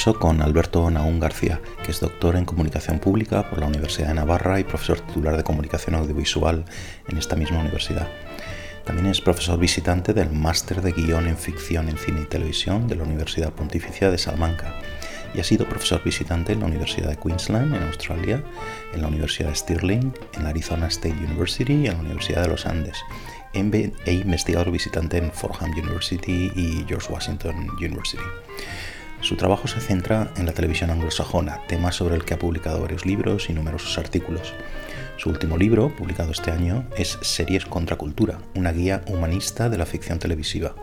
converso con Alberto Naún García, que es doctor en comunicación pública por la Universidad de Navarra y profesor titular de comunicación audiovisual en esta misma universidad. También es profesor visitante del Máster de Guión en Ficción en Cine y Televisión de la Universidad Pontificia de Salamanca y ha sido profesor visitante en la Universidad de Queensland en Australia, en la Universidad de Stirling, en la Arizona State University y en la Universidad de los Andes e investigador visitante en Fordham University y George Washington University. Su trabajo se centra en la televisión anglosajona, tema sobre el que ha publicado varios libros y numerosos artículos. Su último libro, publicado este año, es Series contra Cultura, una guía humanista de la ficción televisiva.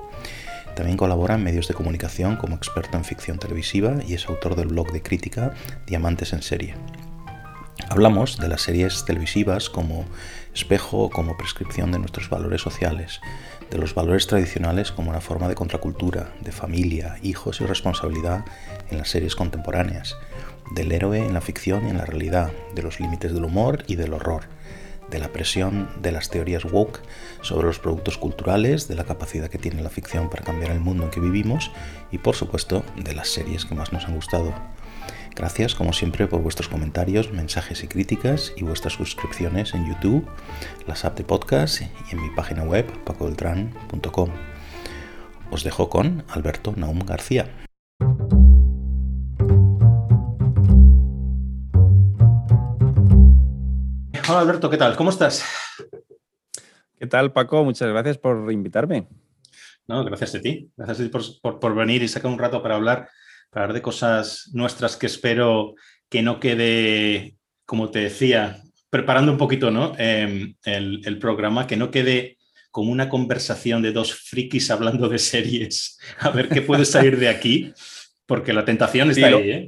También colabora en medios de comunicación como experto en ficción televisiva y es autor del blog de crítica Diamantes en Serie. Hablamos de las series televisivas como espejo como prescripción de nuestros valores sociales, de los valores tradicionales como una forma de contracultura, de familia, hijos y responsabilidad en las series contemporáneas, del héroe en la ficción y en la realidad, de los límites del humor y del horror, de la presión de las teorías woke sobre los productos culturales, de la capacidad que tiene la ficción para cambiar el mundo en que vivimos y por supuesto de las series que más nos han gustado. Gracias, como siempre, por vuestros comentarios, mensajes y críticas y vuestras suscripciones en YouTube, las apps de podcast y en mi página web pacodeltran.com. Os dejo con Alberto Naum García. Hola Alberto, ¿qué tal? ¿Cómo estás? ¿Qué tal, Paco? Muchas gracias por invitarme. No, gracias a ti. Gracias a ti por, por venir y sacar un rato para hablar hablar de cosas nuestras que espero que no quede, como te decía, preparando un poquito ¿no? Em, el, programa, que no quede como una conversación de dos frikis hablando de series, a ver qué puede salir de aquí, porque la tentación está ahí. ¿eh?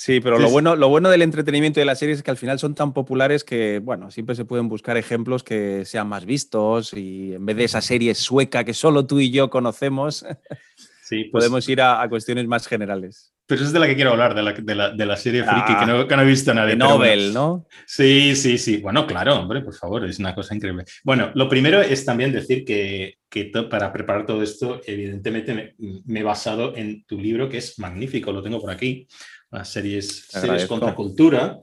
Sí, pero lo bueno, lo bueno del entretenimiento de las series es que al final son tan populares que, bueno, siempre se pueden buscar ejemplos que sean más vistos y en vez de esa serie sueca que solo tú y yo conocemos, Sí, pues podemos ir a, cuestiones más generales. Pero es de la que quiero hablar, de la, de la, serie friki, que, no, que, no, he visto nadie. De Nobel, ¿no? Sí, sí, sí. Bueno, claro, hombre, por favor, es una cosa increíble. Bueno, lo primero es también decir que, que para preparar todo esto, evidentemente me, me, he basado en tu libro, que es magnífico, lo tengo por aquí, las series, series contra cultura.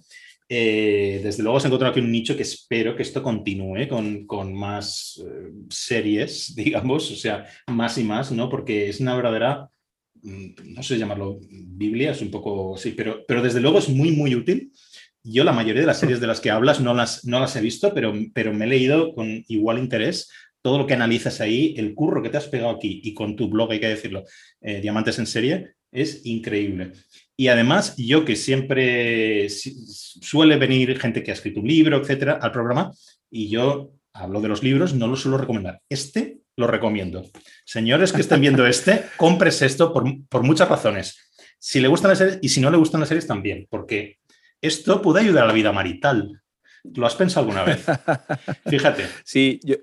Eh, desde luego se ha encontrado aquí un nicho que espero que esto continúe con, con más eh, series, digamos, o sea, más y más, ¿no? Porque es una verdadera, mm, no sé llamarlo Biblia, es un poco, sí, pero, pero desde luego es muy, muy útil. Yo la mayoría de las series de las que hablas no las, no las he visto, pero, pero me he leído con igual interés todo lo que analizas ahí, el curro que te has pegado aquí y con tu blog, hay que decirlo, eh, Diamantes en serie, es increíble. Y además, yo que siempre suele venir gente que ha escrito un libro, etcétera, al programa, y yo hablo de los libros, no lo suelo recomendar. Este lo recomiendo. Señores que estén viendo este, compres esto por, por muchas razones. Si le gustan las series y si no le gustan las series también, porque esto puede ayudar a la vida marital. ¿Lo has pensado alguna vez? Fíjate. Sí, yo,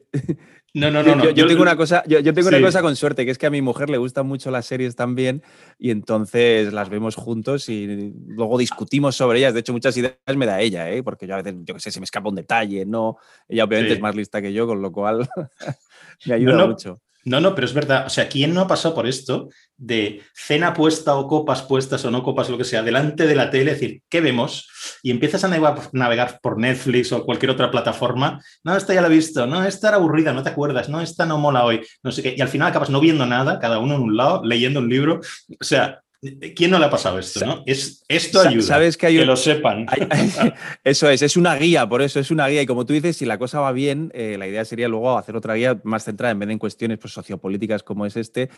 no, no, no. Yo, tengo, una cosa, yo, tengo una cosa con suerte, que es que a mi mujer le gustan mucho las series también y entonces las vemos juntos y luego discutimos sobre ellas. De hecho, muchas ideas me da ella, ¿eh? porque yo a veces, yo qué sé, se me escapa un detalle, ¿no? Ella obviamente es más lista que yo, con lo cual me ayuda mucho. No, no, pero es verdad. O sea, ¿quién no ha pasado por esto de cena puesta o copas puestas o no copas, lo que sea, delante de la tele? Decir, ¿qué vemos? Y empiezas a navegar por Netflix o cualquier otra plataforma. No, esta ya la he visto. No, esta era aburrida, no te acuerdas. No, esta no mola hoy. No sé qué. Y al final acabas no viendo nada, cada uno en un lado, leyendo un libro. O sea, ¿Quién no le ha pasado esto? ¿no? Es, esto ayuda. Sabes que, hay que lo sepan. eso es, es una guía, por eso es una guía. Y como tú dices, si la cosa va bien, eh, la idea sería luego hacer otra guía más centrada en vez de en cuestiones pues, sociopolíticas como es este,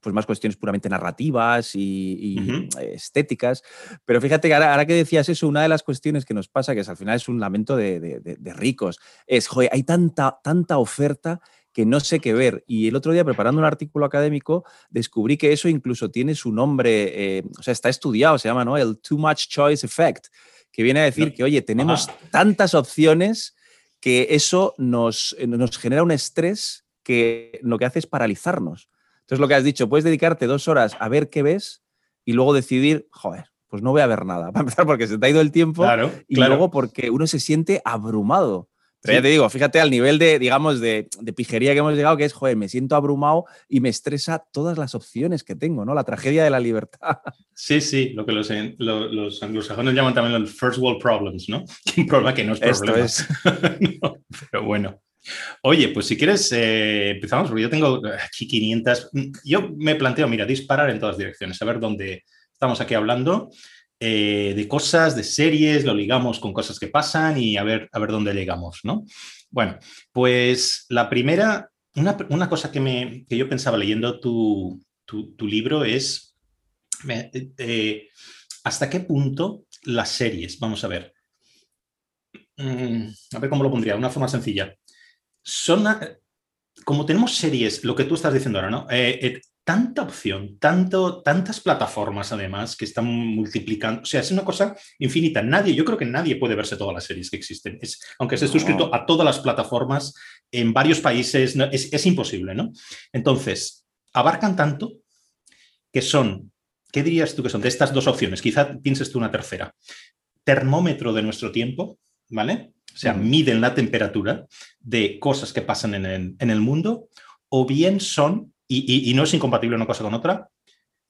pues más cuestiones puramente narrativas y, estéticas. Pero fíjate que ahora, que decías eso, una de las cuestiones que nos pasa, que es al final es un lamento de, de ricos, es, joder, hay tanta, tanta oferta que no sé qué ver. Y el otro día, preparando un artículo académico, descubrí que eso incluso tiene su nombre, eh, o sea, está estudiado, se llama ¿no? el Too Much Choice Effect, que viene a decir que, oye, tenemos tantas opciones que eso nos, eh, nos genera un estrés que lo que hace es paralizarnos. Entonces, lo que has dicho, puedes dedicarte dos horas a ver qué ves y luego decidir, joder, pues no voy a ver nada. Para empezar, porque se te ha ido el tiempo y luego porque uno se siente abrumado Pero ya te digo, fíjate al nivel de, digamos, de, pijería que hemos llegado, que es, joder, me siento abrumado y me estresa todas las opciones que tengo, ¿no? La tragedia de la libertad. Sí, sí, lo que los, los, anglosajones llaman también los first world problems, ¿no? Un problema que no es problema. Es. pero bueno. Oye, pues si quieres, eh, empezamos, porque yo tengo aquí 500. Yo me planteo, mira, disparar en todas direcciones, a ver dónde estamos aquí hablando. Eh, de cosas, de series, lo ligamos con cosas que pasan y a ver, a ver dónde llegamos, ¿no? Bueno, pues la primera, una, cosa que, me, que, yo pensaba leyendo tu, libro es eh, hasta qué punto las series, vamos a ver, mm, a ver cómo lo pondría, de una forma sencilla, son, como tenemos series, lo que tú estás diciendo ahora, ¿no? Eh, tanta opción, tanto, tantas plataformas además que están multiplicando. O sea, es una cosa infinita. Nadie, yo creo que nadie puede verse todas las series que existen. Es, aunque esté suscrito a todas las plataformas en varios países, es, imposible, ¿no? Entonces, abarcan tanto que son, ¿qué dirías tú que son de estas dos opciones? Quizá pienses tú una tercera. Termómetro de nuestro tiempo, ¿vale? O sea, miden la temperatura de cosas que pasan en el, en el mundo, o bien son y, no es incompatible una cosa con otra,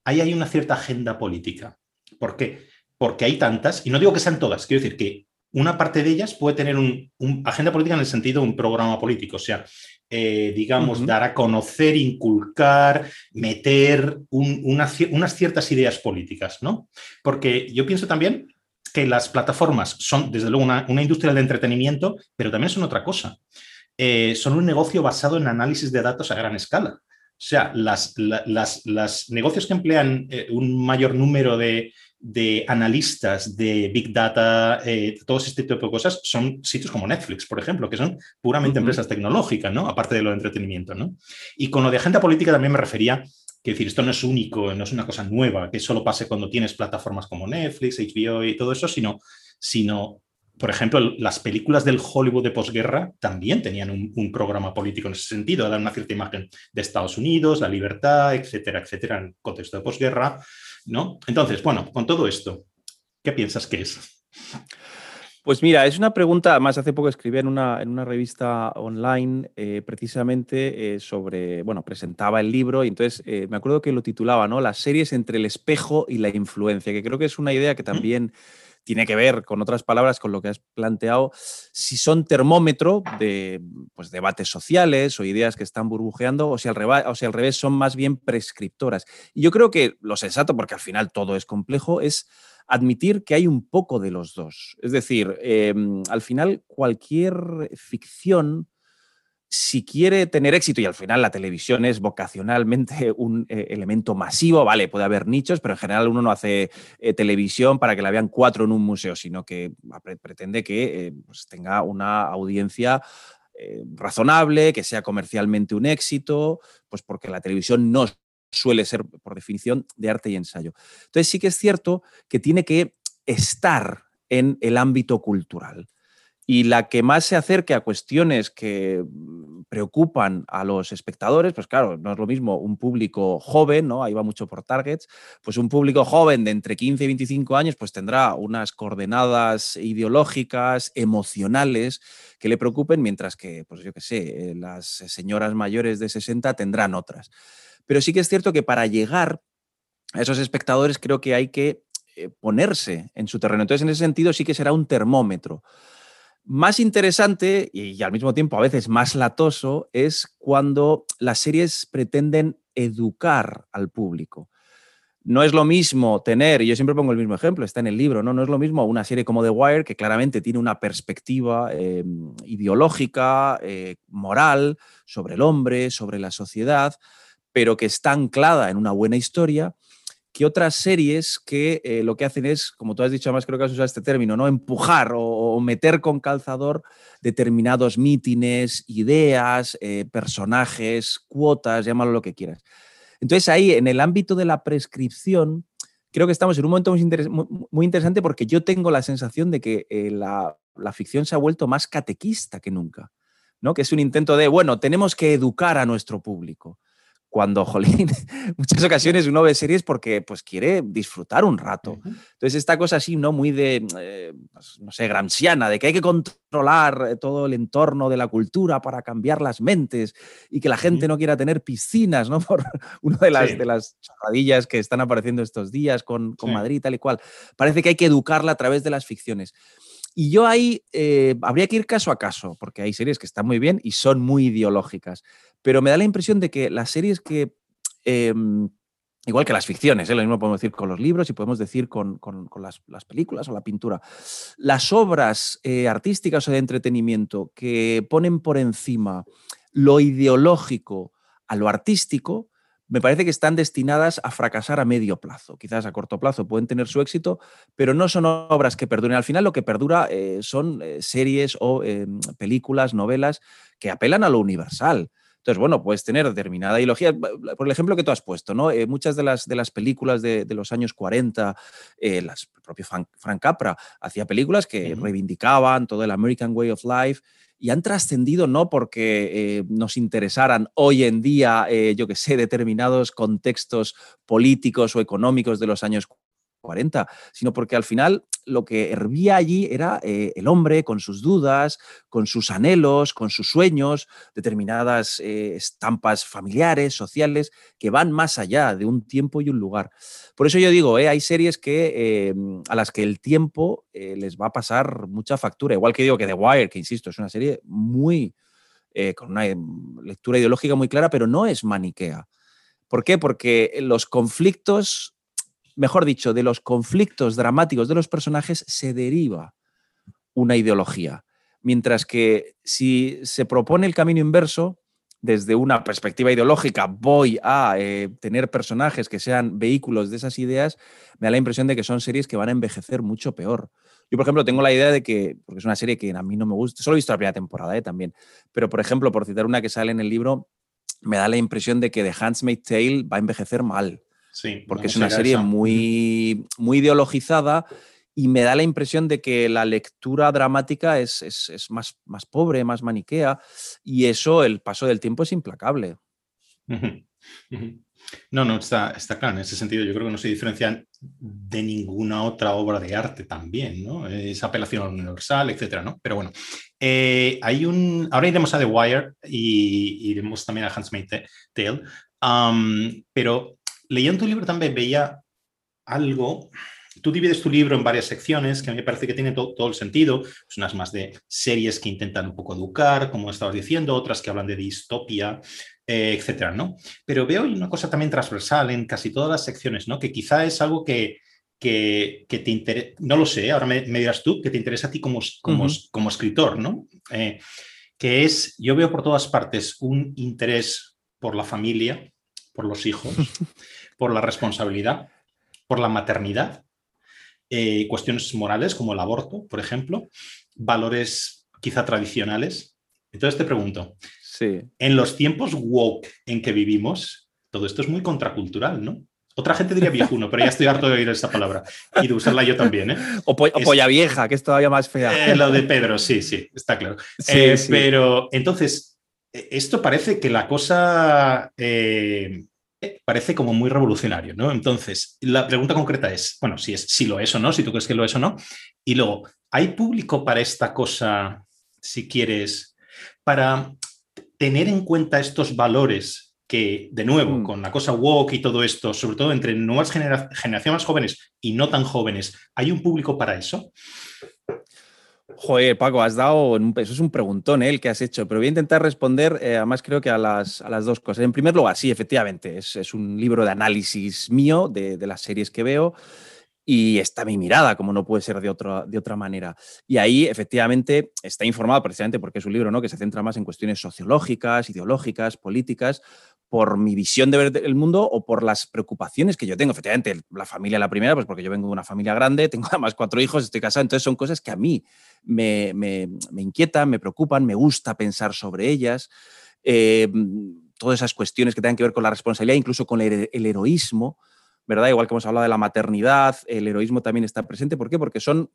ahí hay una cierta agenda política. ¿Por qué? Porque hay tantas, y no digo que sean todas, quiero decir que una parte de ellas puede tener un, agenda política en el sentido de un programa político, o sea, eh, digamos, dar a conocer, inculcar, meter unas ciertas ideas políticas, ¿no? Porque yo pienso también que las plataformas son, desde luego, una, industria de entretenimiento, pero también son otra cosa. Eh, son un negocio basado en análisis de datos a gran escala. O sea, las, negocios que emplean eh, un mayor número de, analistas de Big Data, eh, todos este tipo de cosas, son sitios como Netflix, por ejemplo, que son puramente empresas tecnológicas, ¿no? Aparte de lo de entretenimiento, ¿no? Y con lo de agenda política también me refería que decir, esto no es único, no es una cosa nueva, que solo pase cuando tienes plataformas como Netflix, HBO y todo eso, sino, sino por ejemplo, las películas del Hollywood de posguerra también tenían un, programa político en ese sentido, dar una cierta imagen de Estados Unidos, la libertad, etcétera, etcétera, en contexto de posguerra, ¿no? Entonces, bueno, con todo esto, ¿qué piensas que es? Pues mira, es una pregunta, más hace poco escribí en una, en una revista online eh, precisamente eh, sobre, bueno, presentaba el libro y entonces eh, me acuerdo que lo titulaba, ¿no? Las series entre el espejo y la influencia, que creo que es una idea que también tiene que ver, con otras palabras, con lo que has planteado, si son termómetro de pues, debates sociales o ideas que están burbujeando, o si, al revés, o si al revés son más bien prescriptoras. Y yo creo que lo sensato, porque al final todo es complejo, es admitir que hay un poco de los dos. Es decir, em, al final cualquier ficción si quiere tener éxito, y al final la televisión es vocacionalmente un eh, elemento masivo, vale, puede haber nichos, pero en general uno no hace eh, televisión para que la vean cuatro en un museo, sino que pretende que eh, pues tenga una audiencia razonable, que sea comercialmente un éxito, pues porque la televisión no suele ser, por definición, de arte y ensayo. Entonces sí que es cierto que tiene que estar en el ámbito cultural y la que más se acerque a cuestiones que mm, preocupan a los espectadores, pues claro, no es lo mismo un público joven, ¿no? Ahí va mucho por targets, pues un público joven de entre 15 y 25 años, pues tendrá unas coordenadas ideológicas, emocionales que le preocupen, mientras que, pues yo qué sé, eh, las señoras mayores de 60 tendrán otras. Pero sí que es cierto que para llegar a esos espectadores creo que hay que eh, ponerse en su terreno. Entonces, en ese sentido sí que será un termómetro. Más interesante y, al mismo tiempo a veces más latoso es cuando las series pretenden educar al público. No es lo mismo tener, y yo siempre pongo el mismo ejemplo, está en el libro, ¿no? No es lo mismo una serie como The Wire, que claramente tiene una perspectiva em, ideológica, eh, moral, sobre el hombre, sobre la sociedad, pero que está anclada en una buena historia, que otras series que eh, lo que hacen es, como tú has dicho, además creo que has usado este término, ¿no? Empujar o, meter con calzador determinados mítines, ideas, eh, personajes, cuotas, llámalo lo que quieras. Entonces ahí, en el ámbito de la prescripción, creo que estamos en un momento muy, interesante porque yo tengo la sensación de que eh, la, la ficción se ha vuelto más catequista que nunca, ¿no? Que es un intento de, bueno, tenemos que educar a nuestro público cuando, jolín, muchas ocasiones uno ve series porque pues quiere disfrutar un rato. Entonces, esta cosa así, ¿no? Muy de, eh, pues, no sé, gramsciana, de que hay que controlar eh, todo el entorno de la cultura para cambiar las mentes y que la gente no quiera tener piscinas, ¿no? Por una de las, de las chorradillas que están apareciendo estos días con, con Madrid, tal y cual. Parece que hay que educarla a través de las ficciones. Y yo ahí eh, habría que ir caso a caso, porque hay series que están muy bien y son muy ideológicas. Pero me da la impresión de que las series que, em, igual que las ficciones, ¿eh? lo mismo podemos decir con los libros y podemos decir con, las, películas o la pintura, las obras eh, artísticas o de entretenimiento que ponen por encima lo ideológico a lo artístico, me parece que están destinadas a fracasar a medio plazo. Quizás a corto plazo pueden tener su éxito, pero no son obras que perduren. Al final lo que perdura eh, son series o em, películas, novelas que apelan a lo universal. Entonces, bueno, puedes tener determinada ideología. Por el ejemplo que tú has puesto, ¿no? Eh, muchas de las, de las películas de, los años 40, las, el propio Frank, Capra hacía películas que reivindicaban todo el American Way of Life y han trascendido no porque eh, nos interesaran hoy en día, eh, yo que sé, determinados contextos políticos o económicos de los años 40, sino porque al final lo que hervía allí era eh, el hombre con sus dudas, con sus anhelos, con sus sueños, determinadas eh, estampas familiares, sociales, que van más allá de un tiempo y un lugar. Por eso yo digo, eh, hay series que, a las que el tiempo les va a pasar mucha factura, igual que digo que The Wire, que insisto, es una serie muy... con una em, lectura ideológica muy clara, pero no es maniquea. ¿Por qué? Porque los conflictos mejor dicho, de los conflictos dramáticos de los personajes se deriva una ideología. Mientras que si se propone el camino inverso, desde una perspectiva ideológica voy a eh, tener personajes que sean vehículos de esas ideas, me da la impresión de que son series que van a envejecer mucho peor. Yo, por ejemplo, tengo la idea de que, porque es una serie que a mí no me gusta, solo he visto la primera temporada eh, también, pero por ejemplo, por citar una que sale en el libro, me da la impresión de que The Handmaid's Tale va a envejecer mal. Sí, porque es una serie muy, muy ideologizada y me da la impresión de que la lectura dramática es, más, más, pobre, más maniquea, y eso, el paso del tiempo es implacable. No, no, está, está claro. En ese sentido, yo creo que no se diferencian de ninguna otra obra de arte también, ¿no? Esa apelación universal, etcétera, ¿no? Pero bueno, eh, hay un. Ahora iremos a The Wire y iremos también a Handmaid's Tale. pero leyendo tu libro también veía algo. Tú divides tu libro en varias secciones que a mí me parece que tiene todo el sentido. Pues unas más de series que intentan un poco educar, como estabas diciendo, otras que hablan de distopia, eh, etcétera, ¿no? Pero veo una cosa también transversal en casi todas las secciones, ¿no? Que quizá es algo que, que, te interesa, no lo sé, ahora me, dirás tú, que te interesa a ti como, como, como escritor, ¿no? Eh, que es, yo veo por todas partes un interés por la familia, por los hijos, por la responsabilidad, por la maternidad, eh, cuestiones morales como el aborto, por ejemplo, valores quizá tradicionales. Entonces te pregunto, sí. en los tiempos woke en que vivimos, todo esto es muy contracultural, ¿no? Otra gente diría viejuno, pero ya estoy harto de oír esa palabra y de usarla yo también. ¿eh? O, polla vieja, que es todavía más fea. Eh, lo de Pedro, sí, sí, está claro. Eh, pero entonces, esto parece que la cosa parece como muy revolucionario, ¿no? Entonces, la pregunta concreta es, bueno, si, es, si lo es o no, si tú crees que lo es o no, y luego, ¿hay público para esta cosa, si quieres, para tener en cuenta estos valores que, de nuevo, mm. con la cosa woke y todo esto, sobre todo entre nuevas generaciones más jóvenes y no tan jóvenes, ¿hay un público para eso? Joder, Paco, has dado, eso es un preguntón ¿eh? el que has hecho, pero voy a intentar responder, eh, además creo que a las, a las, dos cosas. En primer lugar, sí, efectivamente, es, es un libro de análisis mío de, de, las series que veo y está mi mirada, como no puede ser de, otra de otra manera. Y ahí, efectivamente, está informado precisamente porque es un libro ¿no? que se centra más en cuestiones sociológicas, ideológicas, políticas, por mi visión de ver el mundo o por las preocupaciones que yo tengo. Efectivamente, la familia la primera, pues porque yo vengo de una familia grande, tengo además cuatro hijos, estoy casado, entonces son cosas que a mí me, me, inquietan, me preocupan, me gusta pensar sobre ellas. Eh, todas esas cuestiones que tengan que ver con la responsabilidad, incluso con el, heroísmo, ¿verdad? Igual que hemos hablado de la maternidad, el heroísmo también está presente. ¿Por qué? Porque son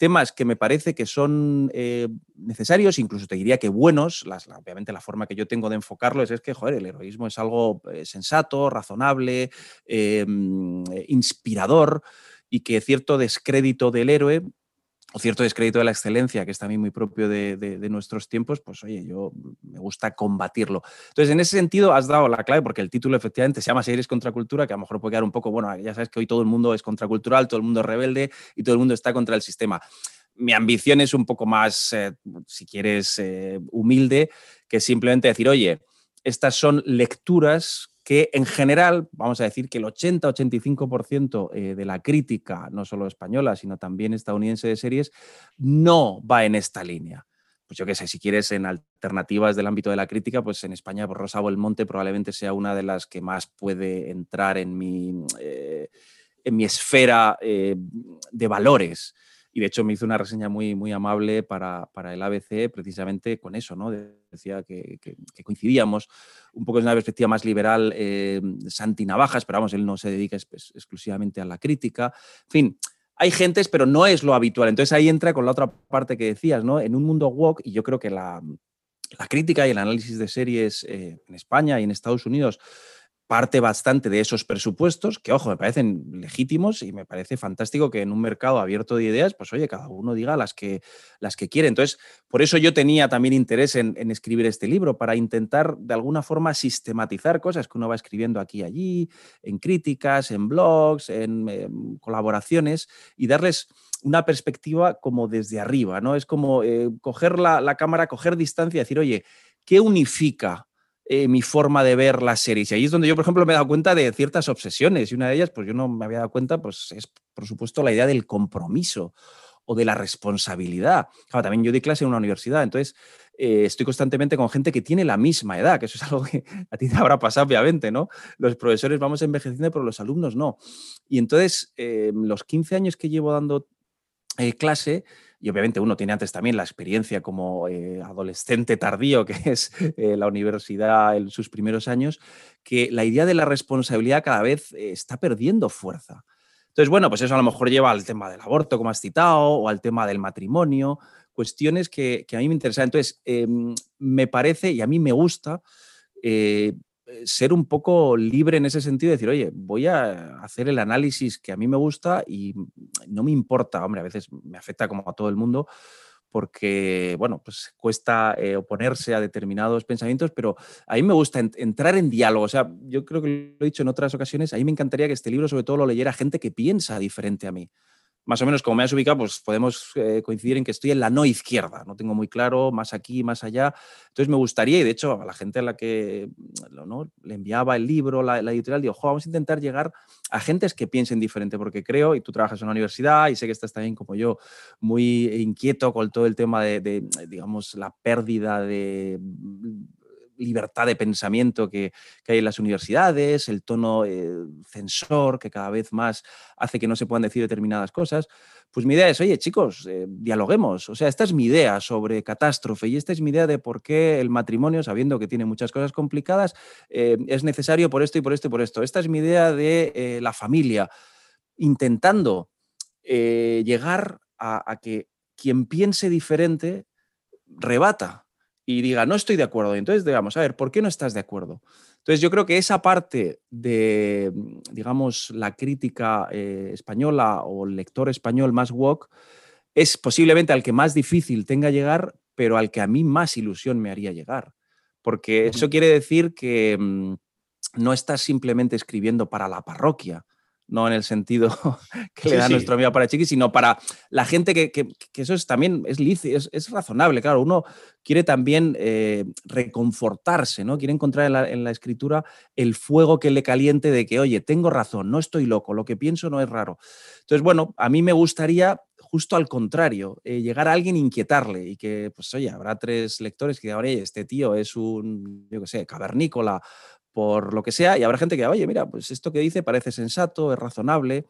temas que me parece que son eh, necesarios, incluso te diría que buenos. obviamente la forma que yo tengo de enfocarlo es, que, joder, el heroísmo es algo eh, sensato, razonable, em, inspirador y que cierto descrédito del héroe o cierto descrédito de la excelencia, que es también muy propio de, nuestros tiempos, pues oye, yo me gusta combatirlo. Entonces, en ese sentido, has dado la clave, porque el título efectivamente se llama Series contra cultura, que a lo mejor puede quedar un poco, bueno, ya sabes que hoy todo el mundo es contracultural, todo el mundo es rebelde y todo el mundo está contra el sistema. Mi ambición es un poco más, eh, si quieres, eh, humilde, que simplemente decir, oye, estas son lecturas que en general, vamos a decir que el 80-85% eh, de la crítica, no solo española, sino también estadounidense de series, no va en esta línea. Pues yo qué sé, si quieres en alternativas del ámbito de la crítica, pues en España pues Rosa Monte probablemente sea una de las que más puede entrar en mi, eh, en mi esfera eh, de valores y de hecho me hizo una reseña muy, muy amable para, el ABC precisamente con eso, ¿no? Decía que, coincidíamos un poco en una perspectiva más liberal, eh, Santi Navajas, pero vamos, él no se dedica exclusivamente a la crítica. En fin, hay gentes, pero no es lo habitual. Entonces ahí entra con la otra parte que decías, ¿no? En un mundo woke, y yo creo que la, crítica y el análisis de series eh, en España y en Estados Unidos parte bastante de esos presupuestos, que ojo, me parecen legítimos y me parece fantástico que en un mercado abierto de ideas, pues oye, cada uno diga las que, las que quiere. Entonces, por eso yo tenía también interés en, escribir este libro, para intentar de alguna forma sistematizar cosas que uno va escribiendo aquí y allí, en críticas, en blogs, en, em, colaboraciones y darles una perspectiva como desde arriba, ¿no? Es como eh, coger la, la cámara, coger distancia y decir, oye, ¿qué unifica eh, mi forma de ver las series. Y ahí es donde yo, por ejemplo, me he dado cuenta de ciertas obsesiones. Y una de ellas, pues yo no me había dado cuenta, pues es, por supuesto, la idea del compromiso o de la responsabilidad. Claro, también yo di clase en una universidad, entonces eh, estoy constantemente con gente que tiene la misma edad, que eso es algo que a ti te habrá pasado, obviamente, ¿no? Los profesores vamos envejeciendo, pero los alumnos no. Y entonces, eh, los 15 años que llevo dando clase, y obviamente uno tiene antes también la experiencia como eh, adolescente tardío, que es eh, la universidad en sus primeros años, que la idea de la responsabilidad cada vez eh, está perdiendo fuerza. Entonces, bueno, pues eso a lo mejor lleva al tema del aborto, como has citado, o al tema del matrimonio, cuestiones que, a mí me interesan. Entonces, em, me parece y a mí me gusta ser un poco libre en ese sentido, decir, oye, voy a hacer el análisis que a mí me gusta y no me importa, hombre, a veces me afecta como a todo el mundo, porque, bueno, pues cuesta eh, oponerse a determinados pensamientos, pero a mí me gusta entrar en diálogo. O sea, yo creo que lo he dicho en otras ocasiones, a mí me encantaría que este libro sobre todo lo leyera gente que piensa diferente a mí más o menos como me has ubicado, pues podemos eh, coincidir en que estoy en la no izquierda, no tengo muy claro, más aquí, más allá. Entonces me gustaría, y de hecho a la gente a la que mm, le enviaba el libro, la, editorial, digo, vamos a intentar llegar a gentes que piensen diferente, porque creo, y tú trabajas en una universidad y sé que estás también como yo muy inquieto con todo el tema de digamos, la pérdida de libertad de pensamiento que, hay en las universidades, el tono eh, censor que cada vez más hace que no se puedan decir determinadas cosas. Pues mi idea es, oye chicos, eh, dialoguemos. O sea, esta es mi idea sobre catástrofe y esta es mi idea de por qué el matrimonio, sabiendo que tiene muchas cosas complicadas, eh, es necesario por esto y por esto y por esto. Esta es mi idea de la familia, intentando llegar a que quien piense diferente rebata y diga, no estoy de acuerdo. entonces, digamos, a ver, ¿por qué no estás de acuerdo? Entonces, yo creo que esa parte de, digamos, la crítica eh, española o el lector español más woke es posiblemente al que más difícil tenga llegar, pero al que a mí más ilusión me haría llegar. Porque eso quiere decir que mm, no estás simplemente escribiendo para la parroquia, no en el sentido que le da nuestro amigo para Chiqui, sino para la gente que, eso es también es, es, es, razonable. Claro, uno quiere también eh, reconfortarse, ¿no? Quiere encontrar en la, escritura el fuego que le caliente de que, oye, tengo razón, no estoy loco, lo que pienso no es raro. Entonces, bueno, a mí me gustaría justo al contrario, eh, llegar a alguien e inquietarle y que, pues oye, habrá tres lectores que digan, oye, este tío es un, yo qué sé, cavernícola por lo que sea, y habrá gente que, oye, mira, pues esto que dice parece sensato, es razonable,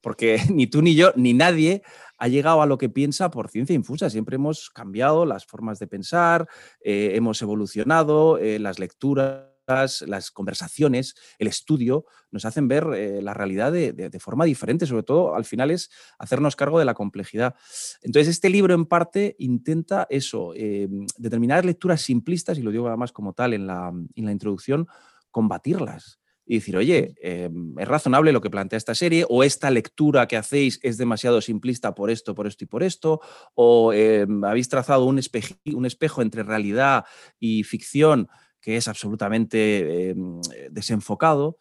porque ni tú ni yo, ni nadie ha llegado a lo que piensa por ciencia infusa. Siempre hemos cambiado las formas de pensar, eh, hemos evolucionado, eh, las lecturas las conversaciones, el estudio, nos hacen ver eh, la realidad de, forma diferente. Sobre todo, al final es hacernos cargo de la complejidad. Entonces, este libro en parte intenta eso, eh, lecturas simplistas, y lo digo además como tal en la, en la introducción, combatirlas y decir, oye, em, es razonable lo que plantea esta serie, o esta lectura que hacéis es demasiado simplista por esto, por esto y por esto, o em, habéis trazado un, un espejo entre realidad y ficción que es absolutamente em, desenfocado.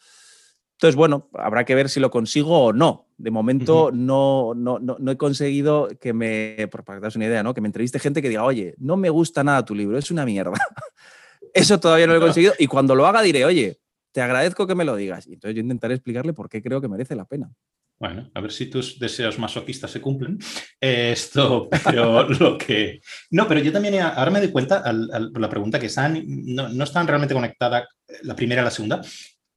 Entonces, bueno, habrá que ver si lo consigo o no. De momento no, no, no, he conseguido que me, por para que una idea, ¿no? que me entreviste gente que diga, oye, no me gusta nada tu libro, es una mierda. Eso todavía no lo he conseguido. Y cuando lo haga diré, oye, te agradezco que me lo digas. Y entonces yo intentaré explicarle por qué creo que merece la pena. Bueno, a ver si tus deseos masoquistas se cumplen. Esto, pero lo que... No, pero yo también ahora me doy cuenta, la pregunta que están, no, no están realmente conectadas la primera y la segunda,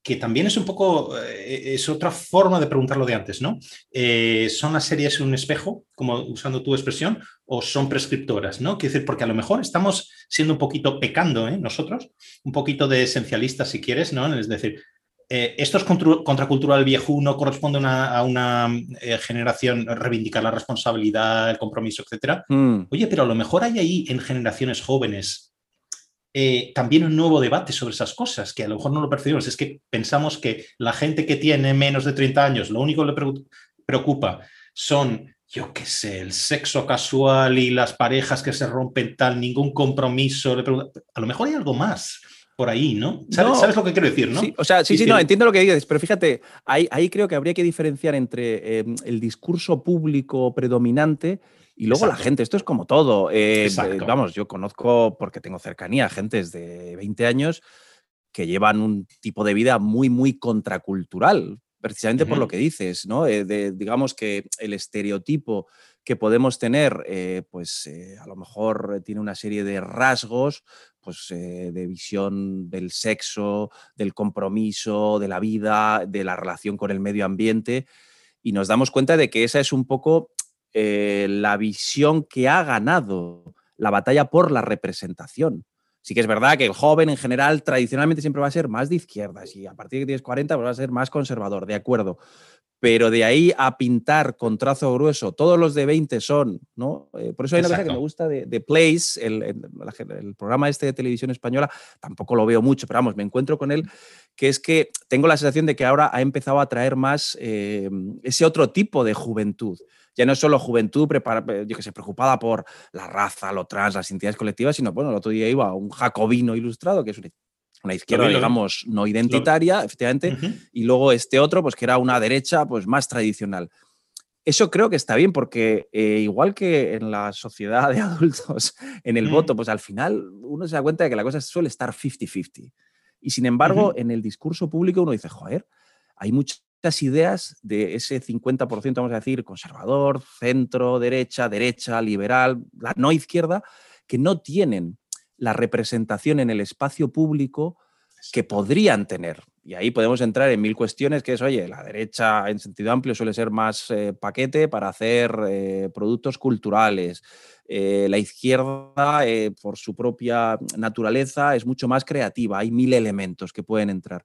que también es un poco, eh, es otra forma de preguntarlo de antes, ¿no? Eh, ¿Son las series un espejo, como usando tu expresión, o son prescriptoras, ¿no? Quiero decir, porque a lo mejor estamos siendo un poquito pecando, ¿eh? Nosotros, un poquito de esencialistas, si quieres, ¿no? Es decir, esto es contracultural viejo, no corresponde a una generación reivindicar la responsabilidad, el compromiso, etcétera. Mm. Oye, pero a lo mejor hay ahí en generaciones jóvenes eh, también un nuevo debate sobre esas cosas, que a lo mejor no lo percibimos. Es que pensamos que la gente que tiene menos de 30 años, lo único que le preocupa son, yo qué sé, el sexo casual y las parejas que se rompen tal, ningún compromiso. a lo mejor hay algo más por ahí, ¿no? ¿Sabes, lo que quiero decir, no? Sí, o sea, sí, sí, no, entiendo lo que dices, pero fíjate, ahí, ahí creo que habría que diferenciar entre eh, el discurso público predominante y luego la gente, esto es como todo. Eh, eh, vamos, yo conozco, porque tengo cercanía, gentes de 20 años que llevan un tipo de vida muy, muy contracultural, precisamente por lo que dices, ¿no? Eh, digamos que el estereotipo que podemos tener, pues a lo mejor tiene una serie de rasgos, pues de visión del sexo, del compromiso, de la vida, de la relación con el medio ambiente, y nos damos cuenta de que esa es un poco eh, la visión que ha ganado la batalla por la representación. Sí que es verdad que el joven en general tradicionalmente siempre va a ser más de izquierdas y a partir de que tienes 40 pues va a ser más conservador, de acuerdo. Pero de ahí a pintar con trazo grueso, todos los de 20 son, ¿no? Eh, por eso hay una cosa que me gusta de, de Place, el, programa este de televisión española, tampoco lo veo mucho, pero vamos, me encuentro con él, que es que tengo la sensación de que ahora ha empezado a traer más eh, ese otro tipo de juventud ya no es solo juventud yo que sé, preocupada por la raza, lo trans, las identidades colectivas, sino, bueno, el otro día iba un jacobino ilustrado, que es una, izquierda, digamos, no identitaria, efectivamente, y luego este otro, pues que era una derecha, pues más tradicional. Eso creo que está bien porque eh, igual que en la sociedad de adultos, en el voto, pues al final uno se da cuenta de que la cosa suele estar 50-50. Y sin embargo, en el discurso público uno dice, joder, hay mucha ideas de ese 50%, vamos a decir, conservador, centro, derecha, derecha, liberal, la no izquierda, que no tienen la representación en el espacio público que podrían tener. Y ahí podemos entrar en mil cuestiones, que es, oye, la derecha en sentido amplio suele ser más eh, paquete para hacer eh, productos culturales. Eh, la izquierda, por su propia naturaleza, es mucho más creativa. Hay mil elementos que pueden entrar.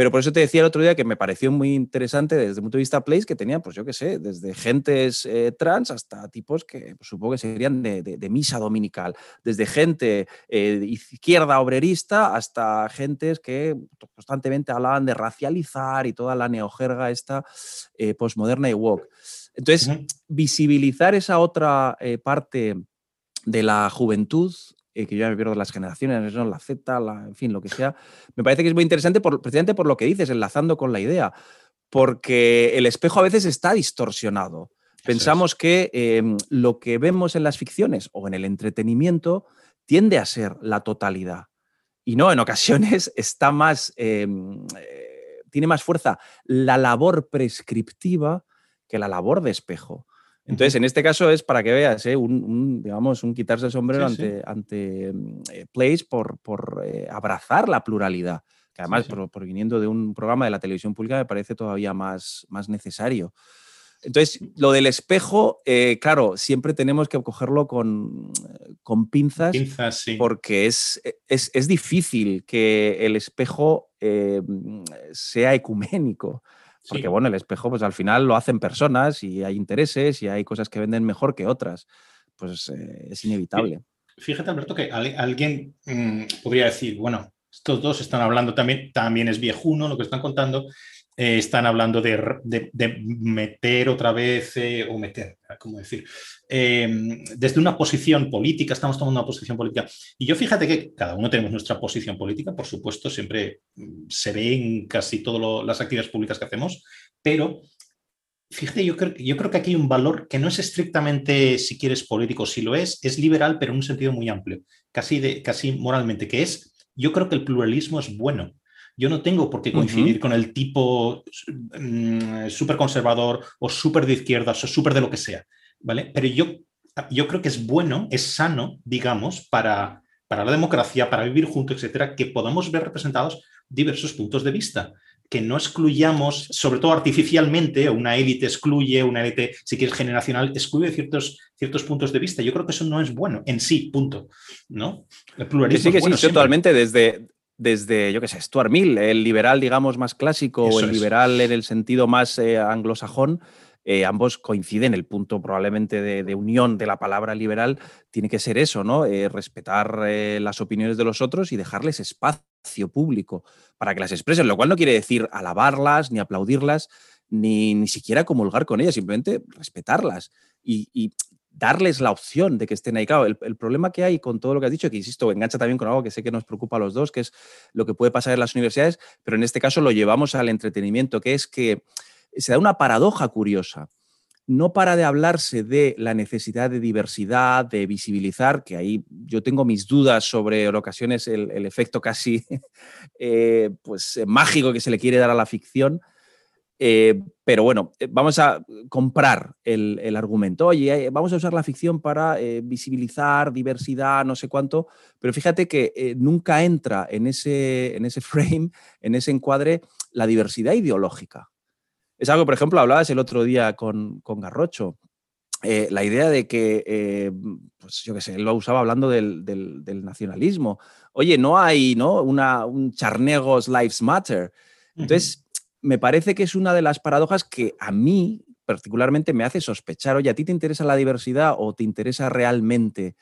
Pero por eso te decía el otro día que me pareció muy interesante desde el punto de vista Place, que tenía, pues yo qué sé, desde gentes eh, trans hasta tipos que pues, supongo que serían de, misa dominical, desde gente eh, izquierda obrerista hasta gentes que constantemente hablaban de racializar y toda la neojerga esta eh, postmoderna y woke. Entonces, visibilizar esa otra parte de la juventud eh, que yo ya me pierdo las generaciones, la Z, en fin, lo que sea, me parece que es muy interesante por, precisamente por lo que dices, enlazando con la idea, porque el espejo a veces está distorsionado. Pensamos que em, lo que vemos en las ficciones o en el entretenimiento tiende a ser la totalidad. Y no, en ocasiones está más, em, eh, tiene más fuerza la labor prescriptiva que la labor de espejo. Entonces, en este caso es para que veas, ¿eh? un, digamos, un quitarse el sombrero ante, ante eh, Place por, por eh, abrazar la pluralidad, que además, por, viniendo de un programa de la televisión pública, me parece todavía más, más necesario. Entonces, lo del espejo, eh, claro, siempre tenemos que cogerlo con, con pinzas, porque es, es, difícil que el espejo eh, sea ecuménico. Porque, bueno, el espejo, pues al final lo hacen personas y hay intereses y hay cosas que venden mejor que otras. Pues eh, es inevitable. Fíjate, Alberto, que alguien mm, podría decir, bueno, estos dos están hablando también, también es viejuno lo que están contando, eh, están hablando de, meter otra vez, eh, o meter, ¿cómo decir? Em, desde una posición política, estamos tomando una posición política. Y yo fíjate que cada uno tenemos nuestra posición política, por supuesto, siempre mm, se ve en casi todas las actividades públicas que hacemos, pero fíjate, yo creo, yo creo que aquí hay un valor que no es estrictamente, si quieres, político, si lo es, es liberal, pero en un sentido muy amplio, casi, de, casi moralmente, que es, yo creo que el pluralismo es bueno. Yo no tengo por qué coincidir con el tipo mm, súper conservador o súper de izquierdas o súper de lo que sea, ¿vale? Pero yo, yo creo que es bueno, es sano, digamos, para, para la democracia, para vivir juntos, etcétera, que podamos ver representados diversos puntos de vista que no excluyamos, sobre todo artificialmente, una élite excluye, una élite, si quieres, generacional, excluye ciertos, ciertos puntos de vista. Yo creo que eso no es bueno en sí, punto. ¿no? El pluralismo. Sí, sí, totalmente desde, desde, yo qué sé, Stuart Mill, el liberal, digamos, más clásico o el liberal en el sentido más eh, anglosajón, eh, ambos coinciden. El punto probablemente de, unión de la palabra liberal tiene que ser eso, ¿no? Eh, respetar las opiniones de los otros y dejarles espacio público para que las expresen, lo cual no quiere decir alabarlas ni aplaudirlas, ni, ni siquiera comulgar con ellas, simplemente respetarlas. y, darles la opción de que estén ahí. Claro, el, problema que hay con todo lo que has dicho, que insisto, engancha también con algo que sé que nos preocupa a los dos, que es lo que puede pasar en las universidades, pero en este caso lo llevamos al entretenimiento, que es que se da una paradoja curiosa. No para de hablarse de la necesidad de diversidad, de visibilizar, que ahí yo tengo mis dudas sobre en ocasiones el, efecto casi eh, pues, mágico que se le quiere dar a la ficción, eh, pero bueno, eh, vamos a comprar el, argumento. Oye, eh, vamos a usar la ficción para visibilizar diversidad, no sé cuánto, pero fíjate que nunca entra en ese, en ese frame, en ese encuadre, la diversidad ideológica. Es algo, por ejemplo, hablabas el otro día con, Garrocho. la idea de que, pues yo qué sé, él lo usaba hablando del, nacionalismo. Oye, no hay ¿no? Una, un charnegos Lives Matter. Entonces, me parece que es una de las paradojas que a mí particularmente me hace sospechar, oye, ¿a ti te interesa la diversidad o te interesa realmente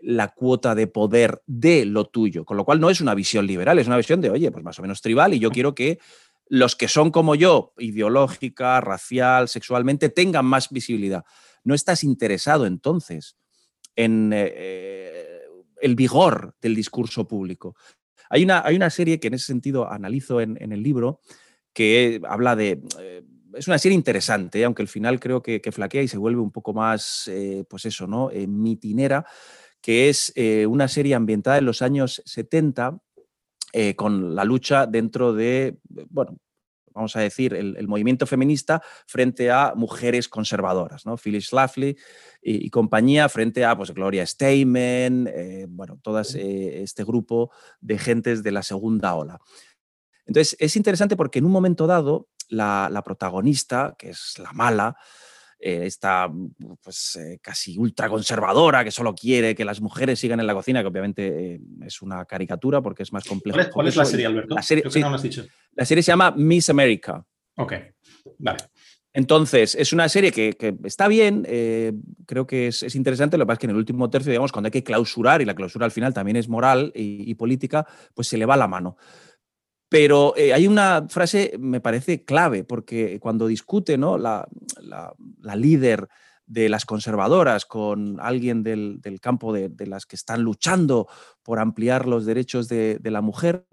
la cuota de poder de lo tuyo? Con lo cual no es una visión liberal, es una visión de, oye, pues más o menos tribal y yo quiero que los que son como yo, ideológica, racial, sexualmente, tengan más visibilidad. No estás interesado entonces en eh, eh, el vigor del discurso público. Hay una, hay una, serie que en ese sentido analizo en, en el libro, que habla de... Eh, es una serie interesante, aunque al final creo que, flaquea y se vuelve un poco más, eh, pues eso, ¿no? Eh, mitinera, que es una serie ambientada en los años 70 con la lucha dentro de, bueno, vamos a decir, el, movimiento feminista frente a mujeres conservadoras, ¿no? Phyllis Schlafly y, compañía frente a pues, Gloria Steinem, bueno, todo este grupo de gentes de la segunda ola. Entonces, es interesante porque en un momento dado, la, protagonista, que es la mala, eh, esta mm, pues, eh, casi ultra conservadora que solo quiere que las mujeres sigan en la cocina, que obviamente eh, es una caricatura porque es más complejo. ¿Cuál es, la serie, Alberto? La serie, la serie se llama Miss America. Ok, vale. Entonces, es una serie que, está bien, creo que es, interesante, lo que pasa es que en el último tercio, digamos, cuando hay que clausurar, y la clausura al final también es moral y política, pues se le va la mano. Pero eh, hay una frase, me parece clave, porque cuando discute ¿no? la, líder de las conservadoras con alguien del, campo de, las que están luchando por ampliar los derechos de, la mujer,